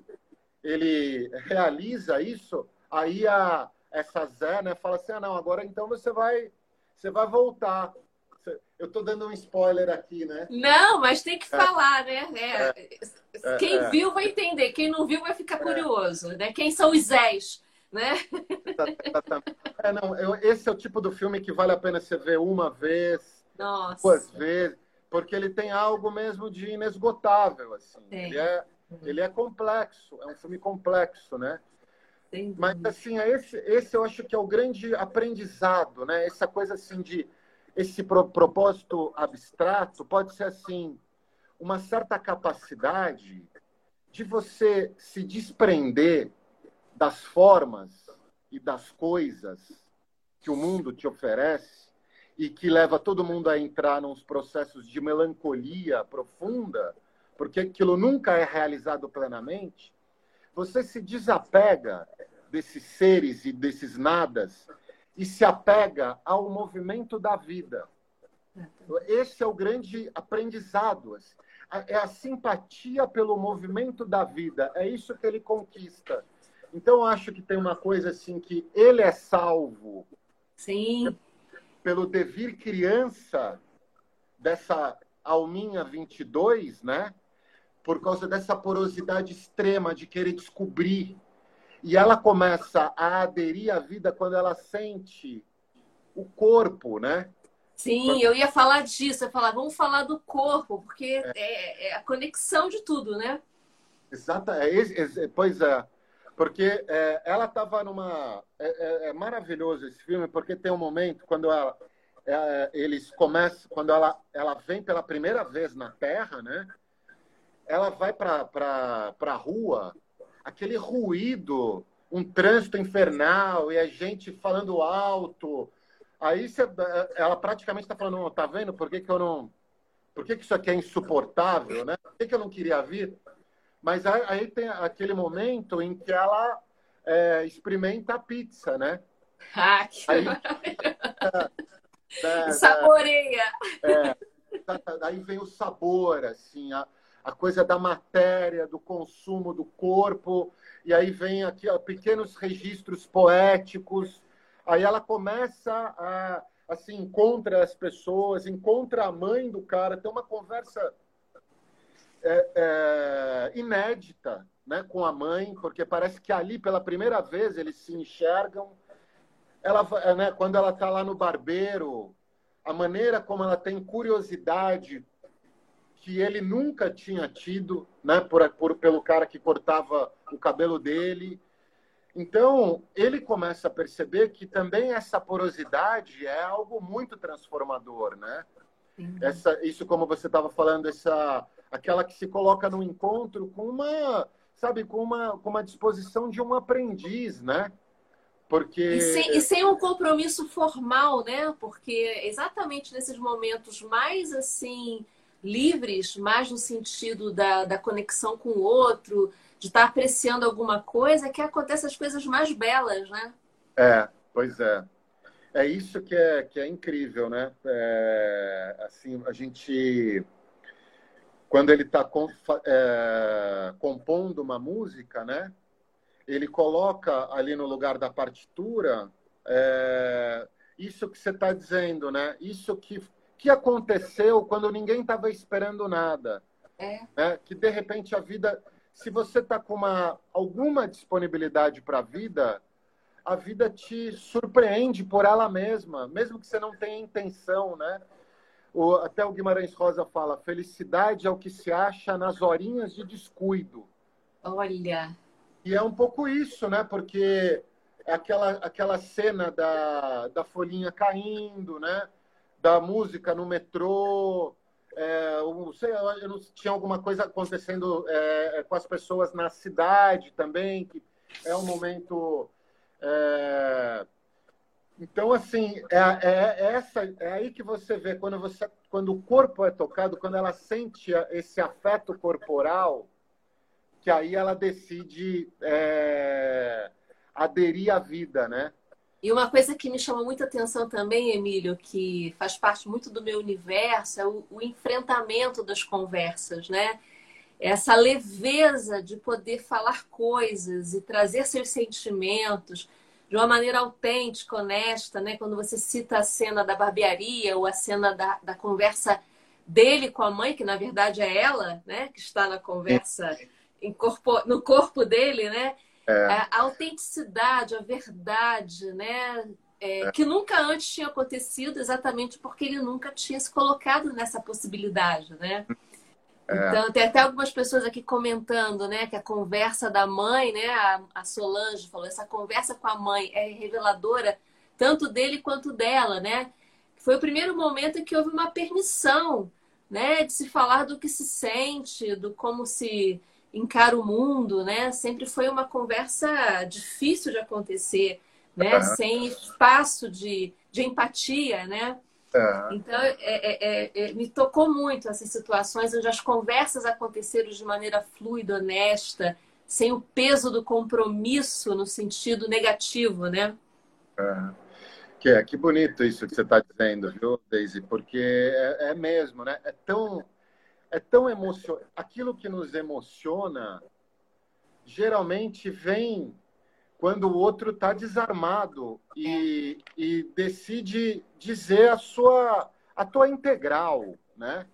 ele realiza isso, aí a, essa Zé, né, fala assim, ah, não, agora então você vai, você vai voltar. Eu estou dando um spoiler aqui, né? Não, mas tem que é. falar, né? É. É. Quem é. viu vai entender, quem não viu vai ficar é. curioso, né? Quem são os Zés, né? É, não, eu, esse é o tipo do filme que vale a pena você ver uma vez, Nossa. duas vezes, porque ele tem algo mesmo de inesgotável, assim. Ele é, ele é complexo, é um filme complexo, né? Mas assim, é esse, esse eu acho que é o grande aprendizado, né? Essa coisa assim de esse pro, propósito abstrato pode ser assim uma certa capacidade de você se desprender das formas e das coisas que o mundo te oferece e que leva todo mundo a entrar nos processos de melancolia profunda, porque aquilo nunca é realizado plenamente você se desapega desses seres e desses nadas e se apega ao movimento da vida. Esse é o grande aprendizado. É a simpatia pelo movimento da vida. É isso que ele conquista. Então, eu acho que tem uma coisa assim que ele é salvo Sim, pelo devir criança dessa alminha 22, né? Por causa dessa porosidade extrema de querer descobrir. E ela começa a aderir à vida quando ela sente o corpo, né? sim, eu ia falar disso. Eu ia falar, vamos falar do corpo, porque é, é a conexão de tudo, né? Exata, é, esse- esse- pois é, porque é, ela estava numa. É, é- é maravilhoso esse filme, porque tem um momento quando ela, é, eles começam, quando ela, ela vem pela primeira vez na Terra, né? Ela vai para a rua, aquele ruído, um trânsito infernal e a gente falando alto. Aí você- ela praticamente está falando, "Não, tá vendo? Por que, que eu não. Por que, que isso aqui é insuportável, né? Por que, que eu não queria vir? Mas aí, aí tem aquele momento em que ela é, experimenta a pizza, né? Ah, que Aí- maravilha. Da- da- Saboreia. da- daí vem o sabor, assim, a, a coisa da matéria, do consumo do corpo, e aí vem aqui ó, pequenos registros poéticos. Aí ela começa a, assim, encontra as pessoas, encontra a mãe do cara, tem uma conversa é, é, inédita né, com a mãe, porque parece que ali, pela primeira vez, eles se enxergam. Ela, va- né, quando ela está lá no barbeiro, a maneira como ela tem curiosidade que ele nunca tinha tido, né, por, por- pelo cara que cortava o cabelo dele. Então, ele começa a perceber que também essa porosidade é algo muito transformador, né? essa isso como você estava falando essa aquela que se coloca no encontro com uma sabe com uma com uma disposição de um aprendiz né porque E sem, e sem um compromisso formal, né? Porque exatamente nesses momentos mais assim livres, mais no sentido da, da conexão com o outro, de estar apreciando alguma coisa, que acontecem as coisas mais belas, né? é pois é é isso que é que é incrível né É, assim a gente quando ele está compondo uma música né ele coloca ali no lugar da partitura é, isso que você está dizendo, né? Isso que, que aconteceu quando ninguém estava esperando nada. É. Né? Que de repente a vida, se você está com uma, alguma disponibilidade para a vida, a vida te surpreende por ela mesma, mesmo que você não tenha intenção, né? O, até o Guimarães Rosa fala: felicidade é o que se acha nas horinhas de descuido. Olha, E é um pouco isso, né? Porque é aquela, aquela cena da, da folhinha caindo, né? Da música no metrô. É, eu, sei, eu não, tinha alguma coisa acontecendo é, com as pessoas na cidade também, que é um momento. é, então, assim, é, é, é essa, é aí que você vê quando, você, quando o corpo é tocado, quando ela sente esse afeto corporal, que aí ela decide é, aderir à vida, né? E uma coisa que me chama muita atenção também, Emílio, que faz parte muito do meu universo, é o, o enfrentamento das conversas, né? Essa leveza de poder falar coisas e trazer seus sentimentos de uma maneira autêntica, honesta, né? Quando você cita a cena da barbearia ou a cena da, da conversa dele com a mãe, que na verdade é ela, né? Que está na conversa corpo, no corpo dele, né? A a autenticidade, a verdade, né? É, que nunca antes tinha acontecido, exatamente porque ele nunca tinha se colocado nessa possibilidade, né? Então, tem até algumas pessoas aqui comentando, né, que a conversa da mãe, né, a, a Solange falou, essa conversa com a mãe é reveladora tanto dele quanto dela, né? Foi o primeiro momento em que houve uma permissão, né, de se falar do que se sente, do como se encara o mundo, né? Sempre foi uma conversa difícil de acontecer, né? Uhum. Sem espaço de, de empatia, né? É, Então, é, é, é, me tocou muito essas situações onde as conversas aconteceram de maneira fluida, honesta, sem o peso do compromisso no sentido negativo, né? é. Que é, que bonito isso que você está dizendo, viu, Daisy? Porque é, é, mesmo, né? É tão, é tão emocionante. Aquilo que nos emociona geralmente vem quando o outro está desarmado e, e decide dizer a sua a tua integral, né?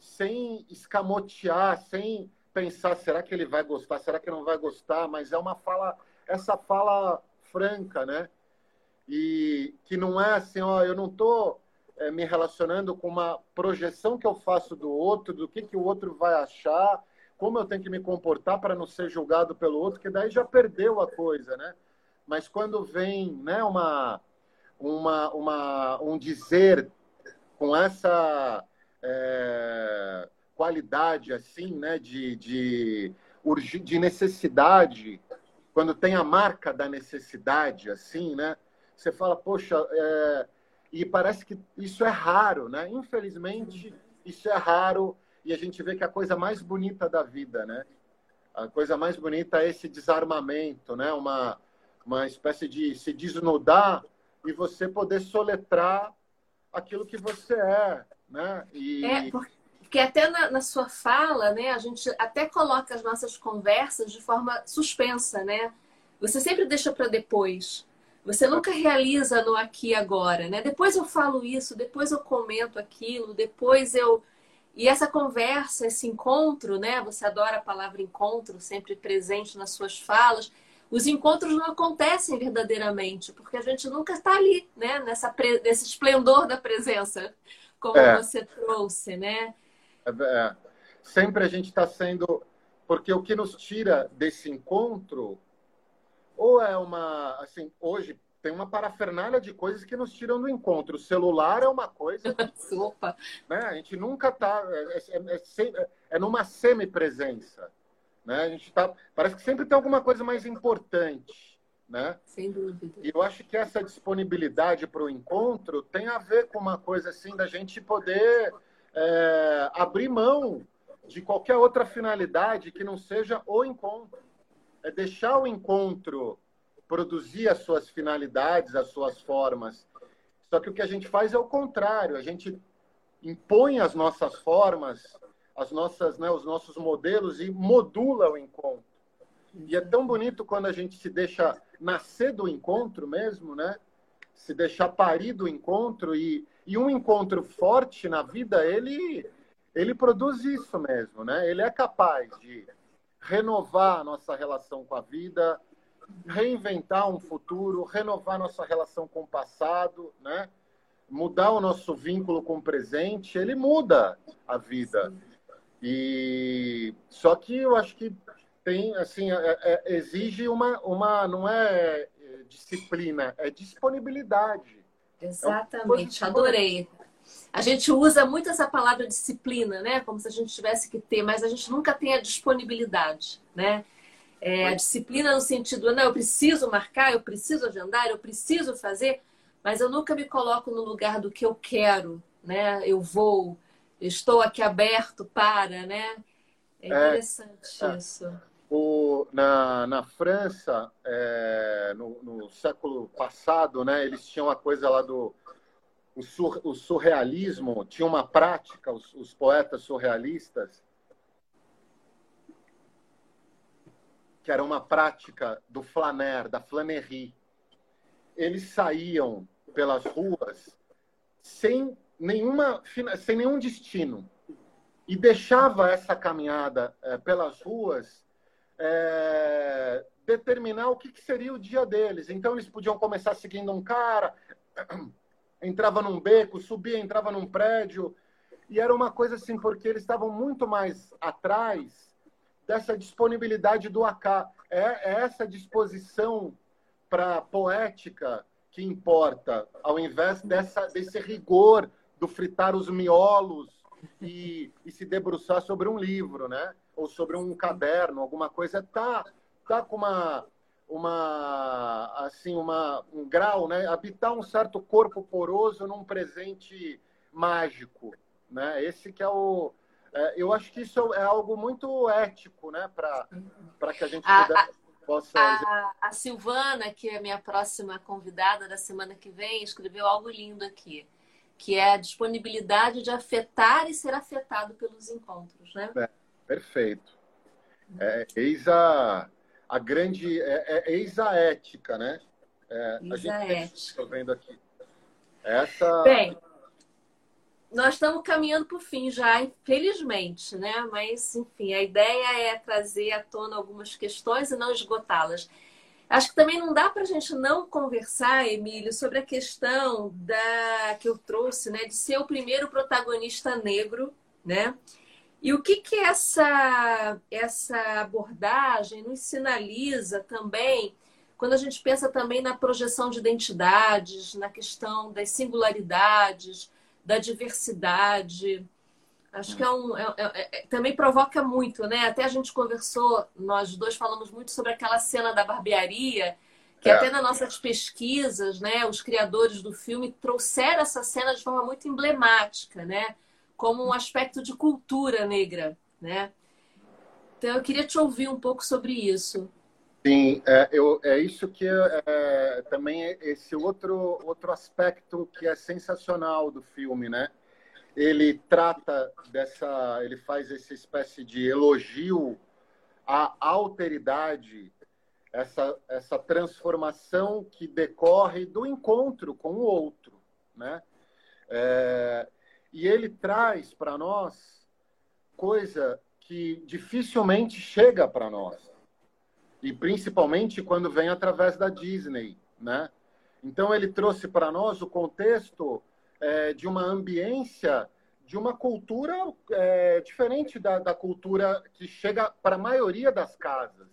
Sem escamotear, sem pensar, será que ele vai gostar, será que não vai gostar, mas é uma fala, essa fala franca, né? E que não é assim, ó, eu não estou é, me relacionando com uma projeção que eu faço do outro, do que, que o outro vai achar, como eu tenho que me comportar para não ser julgado pelo outro, que daí já perdeu a coisa, né? Mas quando vem, né, uma, uma, uma um dizer com essa é, qualidade assim, né, de, de, de necessidade, quando tem a marca da necessidade, assim, né, você fala, poxa, é... e parece que isso é raro, né? Infelizmente, isso é raro e a gente vê que a coisa mais bonita da vida, né? A coisa mais bonita é esse desarmamento, né? Uma, uma espécie de se desnudar e você poder soletrar aquilo que você é, né? E... É, porque até na, na, sua fala, né, a gente até coloca as nossas conversas de forma suspensa, né? Você sempre deixa para depois. Você nunca realiza no aqui e agora, né? Depois eu falo isso, depois eu comento aquilo, depois eu e essa conversa, esse encontro, né? Você adora a palavra encontro, sempre presente nas suas falas. Os encontros não acontecem verdadeiramente, porque a gente nunca está ali, né? Nessa, nesse esplendor da presença, como é. você trouxe, né? É, é. Sempre a gente está sendo. Porque o que nos tira desse encontro, ou é uma. Assim, hoje tem uma parafernália de coisas que nos tiram do encontro. O celular é uma coisa. Opa! Né? A gente nunca está. É, é, é, é, numa semi-presença. Né? A gente tá, parece que sempre tem alguma coisa mais importante. Né? Sem dúvida. E eu acho que essa disponibilidade para o encontro tem a ver com uma coisa assim da gente poder é, abrir mão de qualquer outra finalidade que não seja o encontro. É deixar o encontro produzir as suas finalidades, as suas formas. Só que o que a gente faz é o contrário. A gente impõe as nossas formas, as nossas, né, os nossos modelos e modula o encontro. E é tão bonito quando a gente se deixa nascer do encontro mesmo, né? Se deixar parir do encontro e e um encontro forte na vida, ele, ele produz isso mesmo, né? Ele é capaz de renovar a nossa relação com a vida, reinventar um futuro, renovar nossa relação com o passado, né? Mudar o nosso vínculo com o presente, ele muda a vida. E só que eu acho que tem assim é, é, exige uma uma não é disciplina, é disponibilidade. Exatamente, adorei. A gente usa muito essa palavra disciplina, né? Como se a gente tivesse que ter, mas a gente nunca tem a disponibilidade, né? É, a disciplina no sentido, não, eu preciso marcar, eu preciso agendar, eu preciso fazer, mas eu nunca me coloco no lugar do que eu quero, né? Eu vou, eu estou aqui aberto para, né? É, é interessante é, isso. O, na, na França, é, no, no, século passado, né, eles tinham a coisa lá do o, sur, o surrealismo, tinha uma prática, os, os, poetas surrealistas, que era uma prática do flaner, da flanerie. Eles saíam pelas ruas sem, nenhuma, sem nenhum destino e deixava essa caminhada é, pelas ruas é, determinar o que, que, seria o dia deles. Então, eles podiam começar seguindo um cara, entrava num beco, subia, entrava num prédio. E era uma coisa assim, porque eles estavam muito mais atrás dessa disponibilidade do AK. É, é essa disposição para poética que importa, ao invés dessa, desse rigor do fritar os miolos e, e se debruçar sobre um livro, né? ou sobre um caderno, alguma coisa, tá, tá com uma, uma assim uma um grau, né? Habitar um certo corpo poroso num presente mágico, né? Esse que é o é, eu acho que isso é algo muito ético, né? Para para que a gente a, a, possa. A, a Silvana, que é a minha próxima convidada da semana que vem, escreveu algo lindo aqui, que é a disponibilidade de afetar e ser afetado pelos encontros, né? É, perfeito. É, eis a, a grande. É, é, eis a ética, né? É, a Eis gente a ética. Estou vendo aqui. Essa. Bem, nós estamos caminhando para o fim já, infelizmente, né? Mas, enfim, a ideia é trazer à tona algumas questões e não esgotá-las. Acho que também não dá para a gente não conversar, Emílio, sobre a questão da que eu trouxe, né, de ser o primeiro protagonista negro, né? E o que que essa essa abordagem nos sinaliza também quando a gente pensa também na projeção de identidades, na questão das singularidades, da diversidade. Acho que é um, é- é- é- também provoca muito, né? Até a gente conversou, nós dois falamos muito sobre aquela cena da barbearia, que É. até nas nossas pesquisas, né, os criadores do filme trouxeram essa cena de forma muito emblemática, né? Como um aspecto de cultura negra, né? Então eu queria te ouvir um pouco sobre isso. Sim, é, eu, é isso que é, é, também é esse outro, outro aspecto que é sensacional do filme, né? Ele trata dessa, ele faz essa espécie de elogio à alteridade, essa, essa transformação que decorre do encontro com o outro, né? É, e ele traz para nós coisa que dificilmente chega para nós e principalmente quando vem através da Disney, né? Então ele trouxe para nós o contexto é, de uma ambiência, de uma cultura é, diferente da, da cultura que chega para a maioria das casas,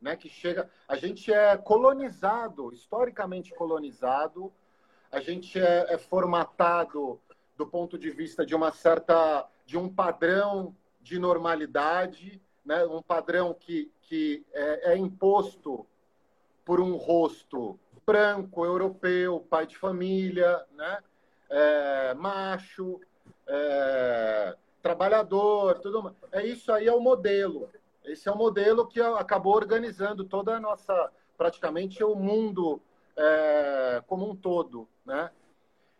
né? Que chega, a gente é colonizado, historicamente colonizado, a gente é, é formatado do ponto de vista de uma certa, de um padrão de normalidade, né? Um padrão que que é, é imposto por um rosto branco, europeu, pai de família, né? É, macho, é, trabalhador, tudo mais. É isso aí é o modelo. Esse é o modelo que acabou organizando toda a nossa, praticamente o mundo é, como um todo, né?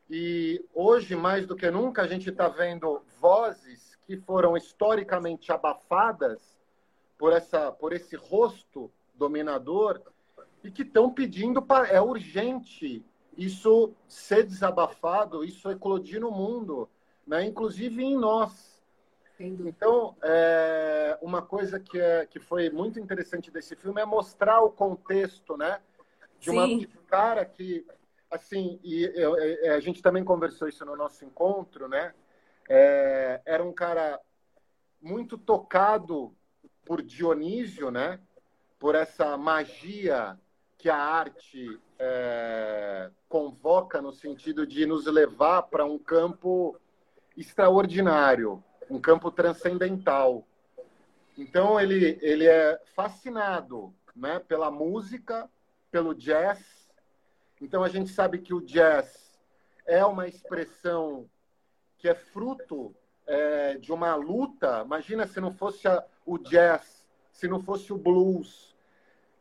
E hoje, mais do que nunca, a gente está vendo vozes que foram historicamente abafadas por essa por esse rosto dominador e que estão pedindo para é urgente isso ser desabafado isso eclodir no mundo né? Inclusive em nós. Então é, uma coisa que é que foi muito interessante desse filme é mostrar o contexto né? De uma Sim. um cara que assim e eu- é, a gente também conversou isso no nosso encontro né? É, era um cara muito tocado por Dionísio, né? Por essa magia que a arte é, convoca no sentido de nos levar para um campo extraordinário, um campo transcendental. Então ele ele é fascinado, né? Pela música, pelo jazz. Então a gente sabe que o jazz é uma expressão que é fruto é, de uma luta. Imagina se não fosse a, o jazz, se não fosse o blues.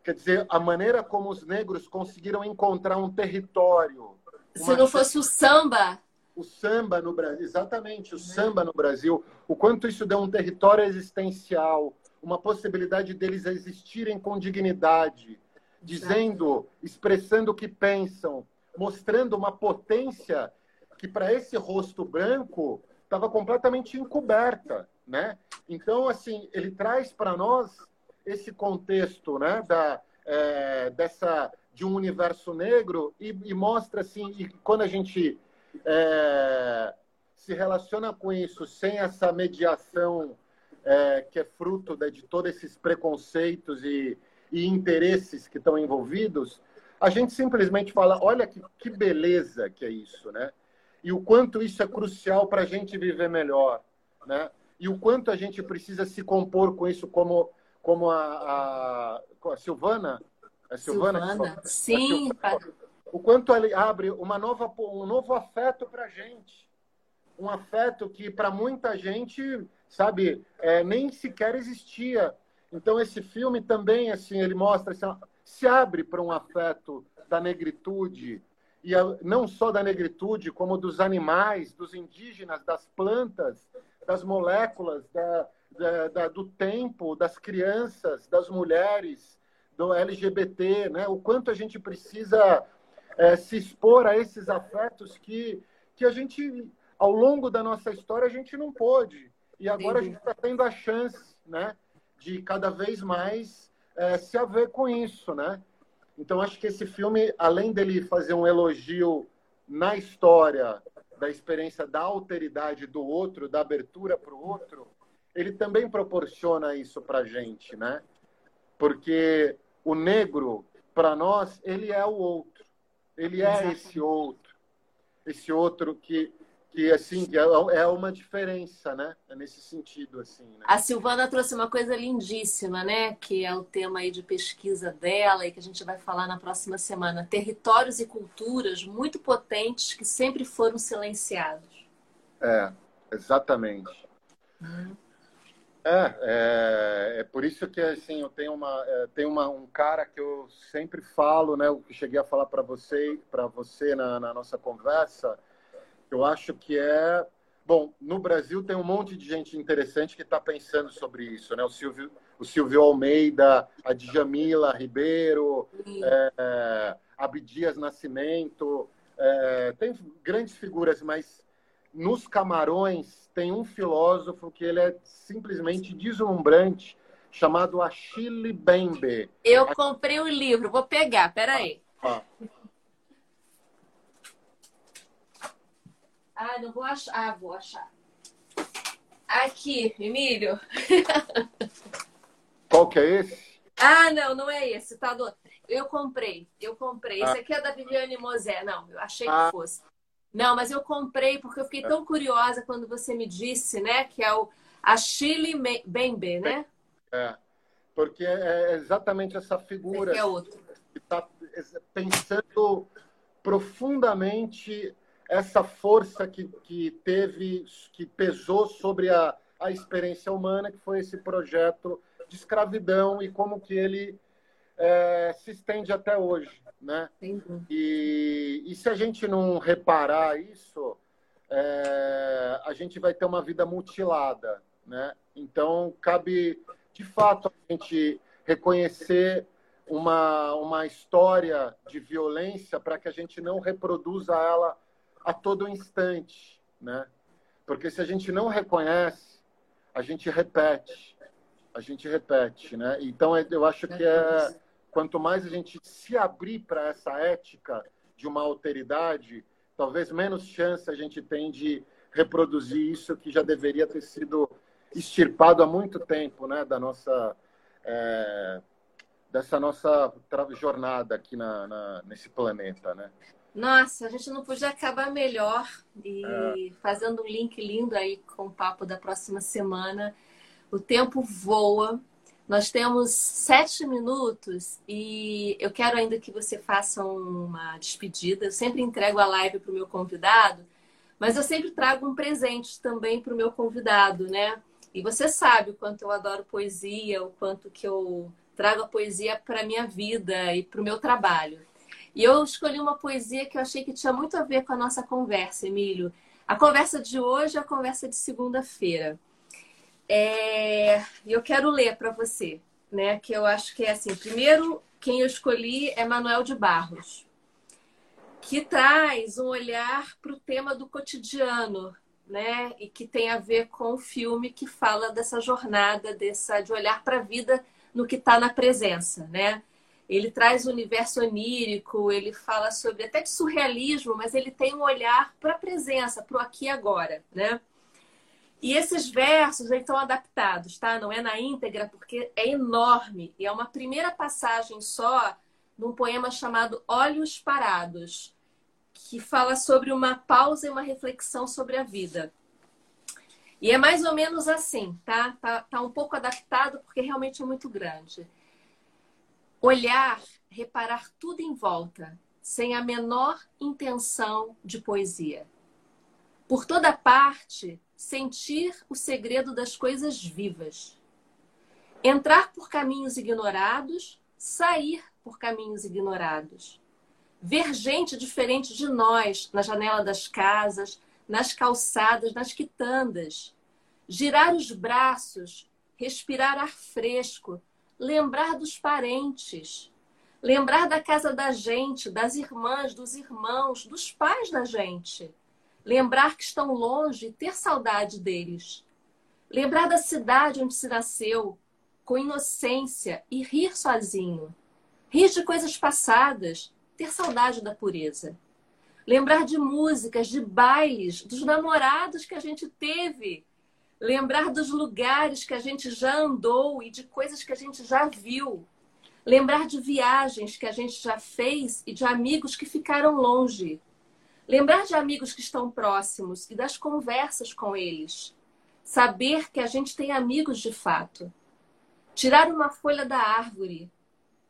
Quer dizer, a maneira como os negros conseguiram encontrar um território. Se não fosse o samba, o samba no Brasil, exatamente, o samba no Brasil, o quanto isso deu um território existencial, uma possibilidade deles existirem com dignidade, dizendo, expressando o que pensam, mostrando uma potência que para esse rosto branco estava completamente encoberta, né? Então, assim, ele traz para nós esse contexto, né, da é, dessa de um universo negro e, e mostra assim, e quando a gente é, se relaciona com isso sem essa mediação é, que é fruto né, de todos esses preconceitos e, e interesses que estão envolvidos, a gente simplesmente fala, olha que, que beleza que é isso, né? E o quanto isso é crucial para a gente viver melhor, né? E o quanto a gente precisa se compor com isso, como, como a, a, a Silvana, a Silvana, Silvana, sim, pa- o quanto ele abre uma nova, um novo afeto para a gente. Um afeto que para muita gente, sabe, é, nem sequer existia. Então esse filme também assim ele mostra assim, se abre para um afeto da negritude. E a, não só da negritude como dos animais, dos indígenas, das plantas, das moléculas, da, da, da, do tempo, das crianças, das mulheres, do LGBT, né? O quanto a gente precisa é, se expor a esses afetos que que a gente ao longo da nossa história a gente não pôde e agora Entendi. a gente está tendo a chance, né? de cada vez mais é, se haver com isso, né? Então acho que esse filme, além dele fazer um elogio na história da experiência da alteridade do outro, da abertura para o outro, ele também proporciona isso para gente, né? Porque o negro, para nós, ele é o outro. Ele é esse outro. Esse outro que que assim é, é uma diferença, né? É nesse sentido assim. Né? A Silvana trouxe uma coisa lindíssima, né? Que é o tema aí de pesquisa dela e que a gente vai falar na próxima semana. Territórios e culturas muito potentes que sempre foram silenciados. É, exatamente. Hum. É, é, é, por isso que assim eu tenho uma é, tem uma, um cara que eu sempre falo, né? O que cheguei a falar para você para você na, na nossa conversa eu acho que é. Bom, no Brasil tem um monte de gente interessante que está pensando sobre isso, né? O Silvio, o Silvio Almeida, a Djamila Ribeiro, é, Abdias Nascimento, é, tem grandes figuras, mas nos Camarões tem um filósofo que ele é simplesmente deslumbrante, chamado Achille Bembe. Eu comprei o livro, vou pegar, peraí. Ah, ah. Ah, não vou achar. Ah, vou achar. Aqui, Emílio. Qual que é esse? Ah, não, não é esse. Tá do... Eu comprei, eu comprei. Esse ah. aqui é da Viviane Mosé. Não, eu achei ah. que fosse. Não, mas eu comprei porque eu fiquei tão curiosa quando você me disse, né, que é o Achille Bembe, né? É, porque é exatamente essa figura esse é outro. que está pensando profundamente essa força que, que teve, que pesou sobre a, a experiência humana, que foi esse projeto de escravidão e como que ele é, se estende até hoje, né? E, e se a gente não reparar isso, é, a gente vai ter uma vida mutilada, né? Então, cabe, de fato, a gente reconhecer uma, uma história de violência para que a gente não reproduza ela a todo instante, né? Porque se a gente não reconhece, a gente repete, a gente repete, né? Então é, eu acho que é quanto mais a gente se abrir para essa ética de uma alteridade, talvez menos chance a gente tem de reproduzir isso que já deveria ter sido extirpado há muito tempo, né? Da nossa é, dessa nossa jornada aqui na, na, nesse planeta, né? Nossa, a gente não podia acabar melhor e é. fazendo um link lindo aí com o papo da próxima semana. O tempo voa. Nós temos sete minutos e eu quero ainda que você faça uma despedida. Eu sempre entrego a live para o meu convidado, mas eu sempre trago um presente também para o meu convidado, né? E você sabe o quanto eu adoro poesia, o quanto que eu trago a poesia para a minha vida e para o meu trabalho. E eu escolhi uma poesia que eu achei que tinha muito a ver com a nossa conversa, Emílio. A conversa de hoje é a conversa de segunda-feira. É... Eu quero ler para você, né? Que eu acho que é assim. Primeiro, quem eu escolhi é Manuel de Barros, que traz um olhar para o tema do cotidiano, né? E que tem a ver com o filme que fala dessa jornada, dessa de olhar para a vida no que está na presença, né? Ele traz o universo onírico, ele fala sobre até de surrealismo, mas ele tem um olhar para a presença, para o aqui e agora, né? E esses versos estão adaptados, tá? Não é na íntegra, porque é enorme. E é uma primeira passagem só num poema chamado Olhos Parados, que fala sobre uma pausa e uma reflexão sobre a vida. E é mais ou menos assim, tá? Tá, tá um pouco adaptado porque realmente é muito grande. Olhar, reparar tudo em volta, sem a menor intenção de poesia. Por toda parte, sentir o segredo das coisas vivas. Entrar por caminhos ignorados, sair por caminhos ignorados. Ver gente diferente de nós na janela das casas, nas calçadas, nas quitandas. Girar os braços, respirar ar fresco, lembrar dos parentes, lembrar da casa da gente, das irmãs, dos irmãos, dos pais da gente. Lembrar que estão longe e ter saudade deles. Lembrar da cidade onde se nasceu, com inocência e rir sozinho. Rir de coisas passadas, ter saudade da pureza. Lembrar de músicas, de bailes, dos namorados que a gente teve. Lembrar dos lugares que a gente já andou e de coisas que a gente já viu. Lembrar de viagens que a gente já fez e de amigos que ficaram longe. Lembrar de amigos que estão próximos e das conversas com eles. Saber que a gente tem amigos de fato. Tirar uma folha da árvore,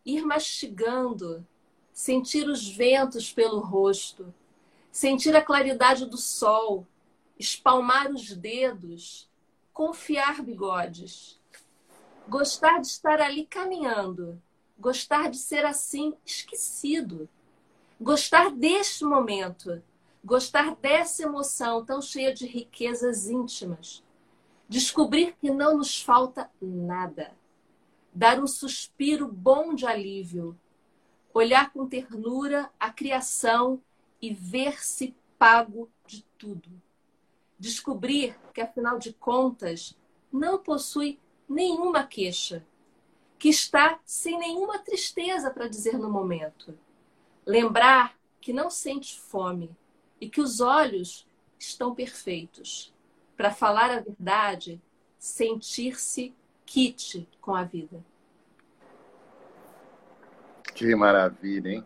ir mastigando, sentir os ventos pelo rosto, sentir a claridade do sol, espalmar os dedos, confiar bigodes. Gostar de estar ali caminhando, gostar de ser assim esquecido. Gostar deste momento, gostar dessa emoção tão cheia de riquezas íntimas. Descobrir que não nos falta nada dar um suspiro bom de alívio, olhar com ternura a criação e ver-se pago de tudo. Descobrir que, afinal de contas, não possui nenhuma queixa, que está sem nenhuma tristeza para dizer no momento. Lembrar que não sente fome e que os olhos estão perfeitos. Para falar a verdade, sentir-se kit com a vida. Que maravilha, hein?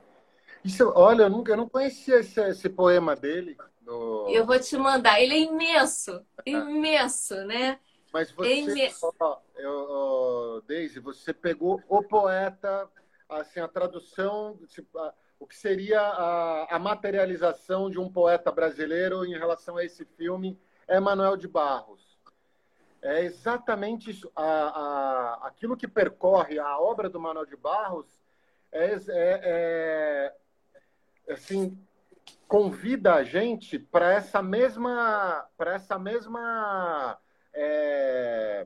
Isso, olha, eu nunca eu não conhecia esse, esse poema dele. No... Eu vou te mandar. Ele é imenso, imenso, né? Mas É você, imenso. ó, eu, ó, Daisy, você pegou o poeta, assim, a tradução, tipo, o que seria a, a materialização de um poeta brasileiro em relação a esse filme é Manuel de Barros. É exatamente isso. A, a, aquilo que percorre a obra do Manuel de Barros é, é- é, assim convida a gente para essa mesma para essa mesma é,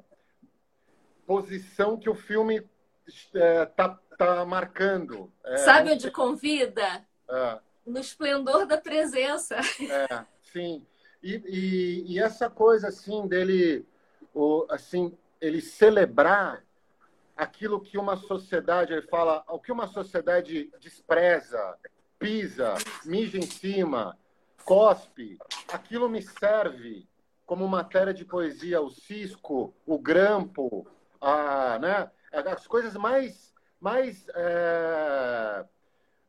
posição que o filme está tá marcando. É, Sabe onde convida? é, No esplendor da presença. é, sim. E, e, e essa coisa assim dele, o, assim, ele celebrar aquilo que uma sociedade, ele fala, o que uma sociedade despreza, pisa, mija em cima, cospe, aquilo me serve como matéria de poesia, o cisco, o grampo, a, né, as coisas mais, mais é,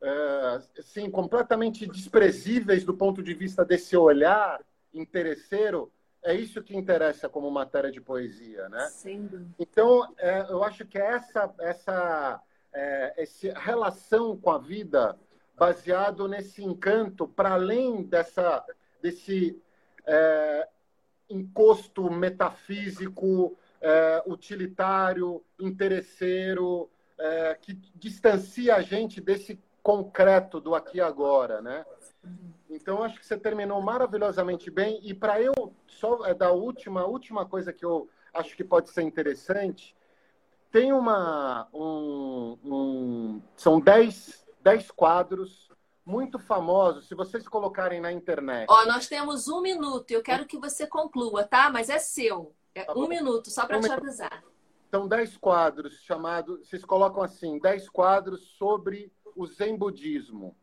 é, assim, completamente desprezíveis do ponto de vista desse olhar interesseiro, é isso que interessa como matéria de poesia, né? Dúvida. Então, é, eu acho que essa, essa, é, essa relação com a vida baseado nesse encanto, para além dessa, desse é, encosto metafísico, é, utilitário, interesseiro, é, que distancia a gente desse concreto do aqui e agora, né? Então, acho que você terminou maravilhosamente bem. E para eu, só é da última, última coisa que eu acho que pode ser interessante, tem uma. Um, um, são dez, dez quadros muito famosos, se vocês colocarem na internet. Ó, nós temos um minuto. Eu quero que você conclua, tá? Mas é seu. É Tá um bom. minuto, só para Um te avisar. São dez quadros chamados. Vocês colocam assim: dez quadros sobre o Zen budismo.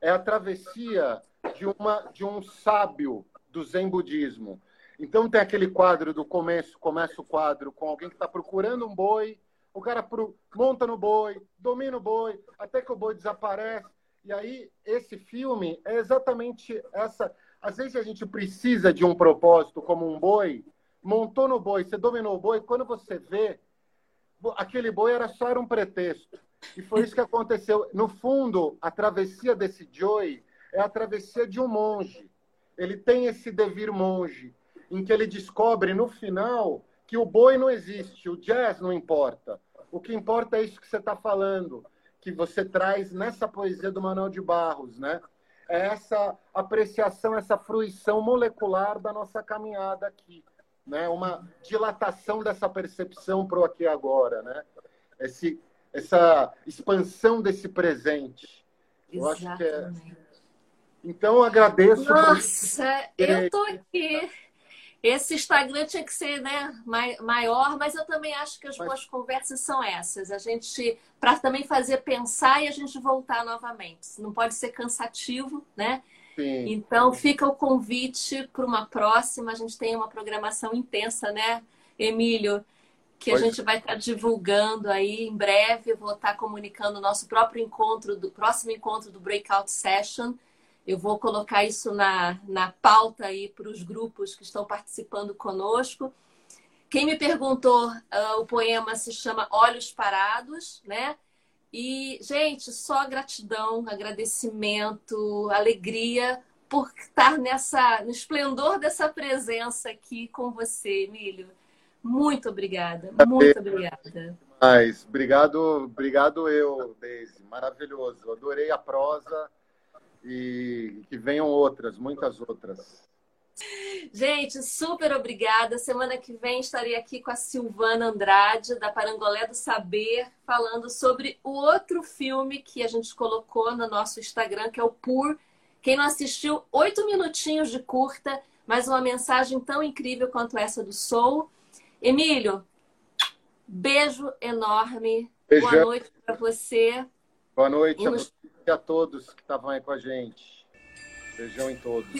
É a travessia de, uma, de um sábio do Zen budismo. Então tem aquele quadro do começo, começa o quadro com alguém que está procurando um boi, o cara pro- monta no boi, domina o boi, até que o boi desaparece. E aí esse filme é exatamente essa. Às vezes a gente precisa de um propósito como um boi, montou no boi, você dominou o boi, quando você vê, aquele boi era só era um pretexto. E foi isso que aconteceu. No fundo, a travessia desse Joey é a travessia de um monge. Ele tem esse devir monge, em que ele descobre no final que o boi não existe, o jazz não importa. O que importa é isso que você está falando, que você traz nessa poesia do Manuel de Barros, né? É essa apreciação, essa fruição molecular da nossa caminhada aqui, né? Uma dilatação dessa percepção para o aqui e agora, né? Esse, essa expansão desse presente. Eu acho que é... Então, eu agradeço. Nossa, eu tô aqui. Esse Instagram tinha que ser né, maior, mas eu também acho que as mas... boas conversas são essas. A gente, para também fazer pensar e a gente voltar novamente. Não pode ser cansativo, né? Sim. Então fica o convite para uma próxima. A gente tem uma programação intensa, né, Emílio? Que a gente vai estar divulgando aí em breve. Eu vou estar comunicando o nosso próprio encontro, do próximo encontro do Breakout Session eu vou colocar isso na, na pauta aí para os grupos que estão participando conosco. Quem me perguntou, uh, o poema se chama Olhos Parados, né? E, gente, só gratidão, agradecimento, alegria por estar nessa, no esplendor dessa presença aqui com você, Emílio. Muito obrigada, muito obrigada. Mas, obrigado, obrigado eu, Deise. Maravilhoso. Adorei a prosa e que venham outras, muitas outras. Gente, super obrigada. Semana que vem estarei aqui com a Silvana Andrade, da Parangolé do Saber, falando sobre o outro filme que a gente colocou no nosso Instagram, que é o Pur. Quem não assistiu, oito minutinhos de curta, mas uma mensagem tão incrível quanto essa do Soul. Emílio, beijo enorme. Beijão. Boa noite para você. Boa noite a, a todos que estavam aí com a gente. Beijão em todos.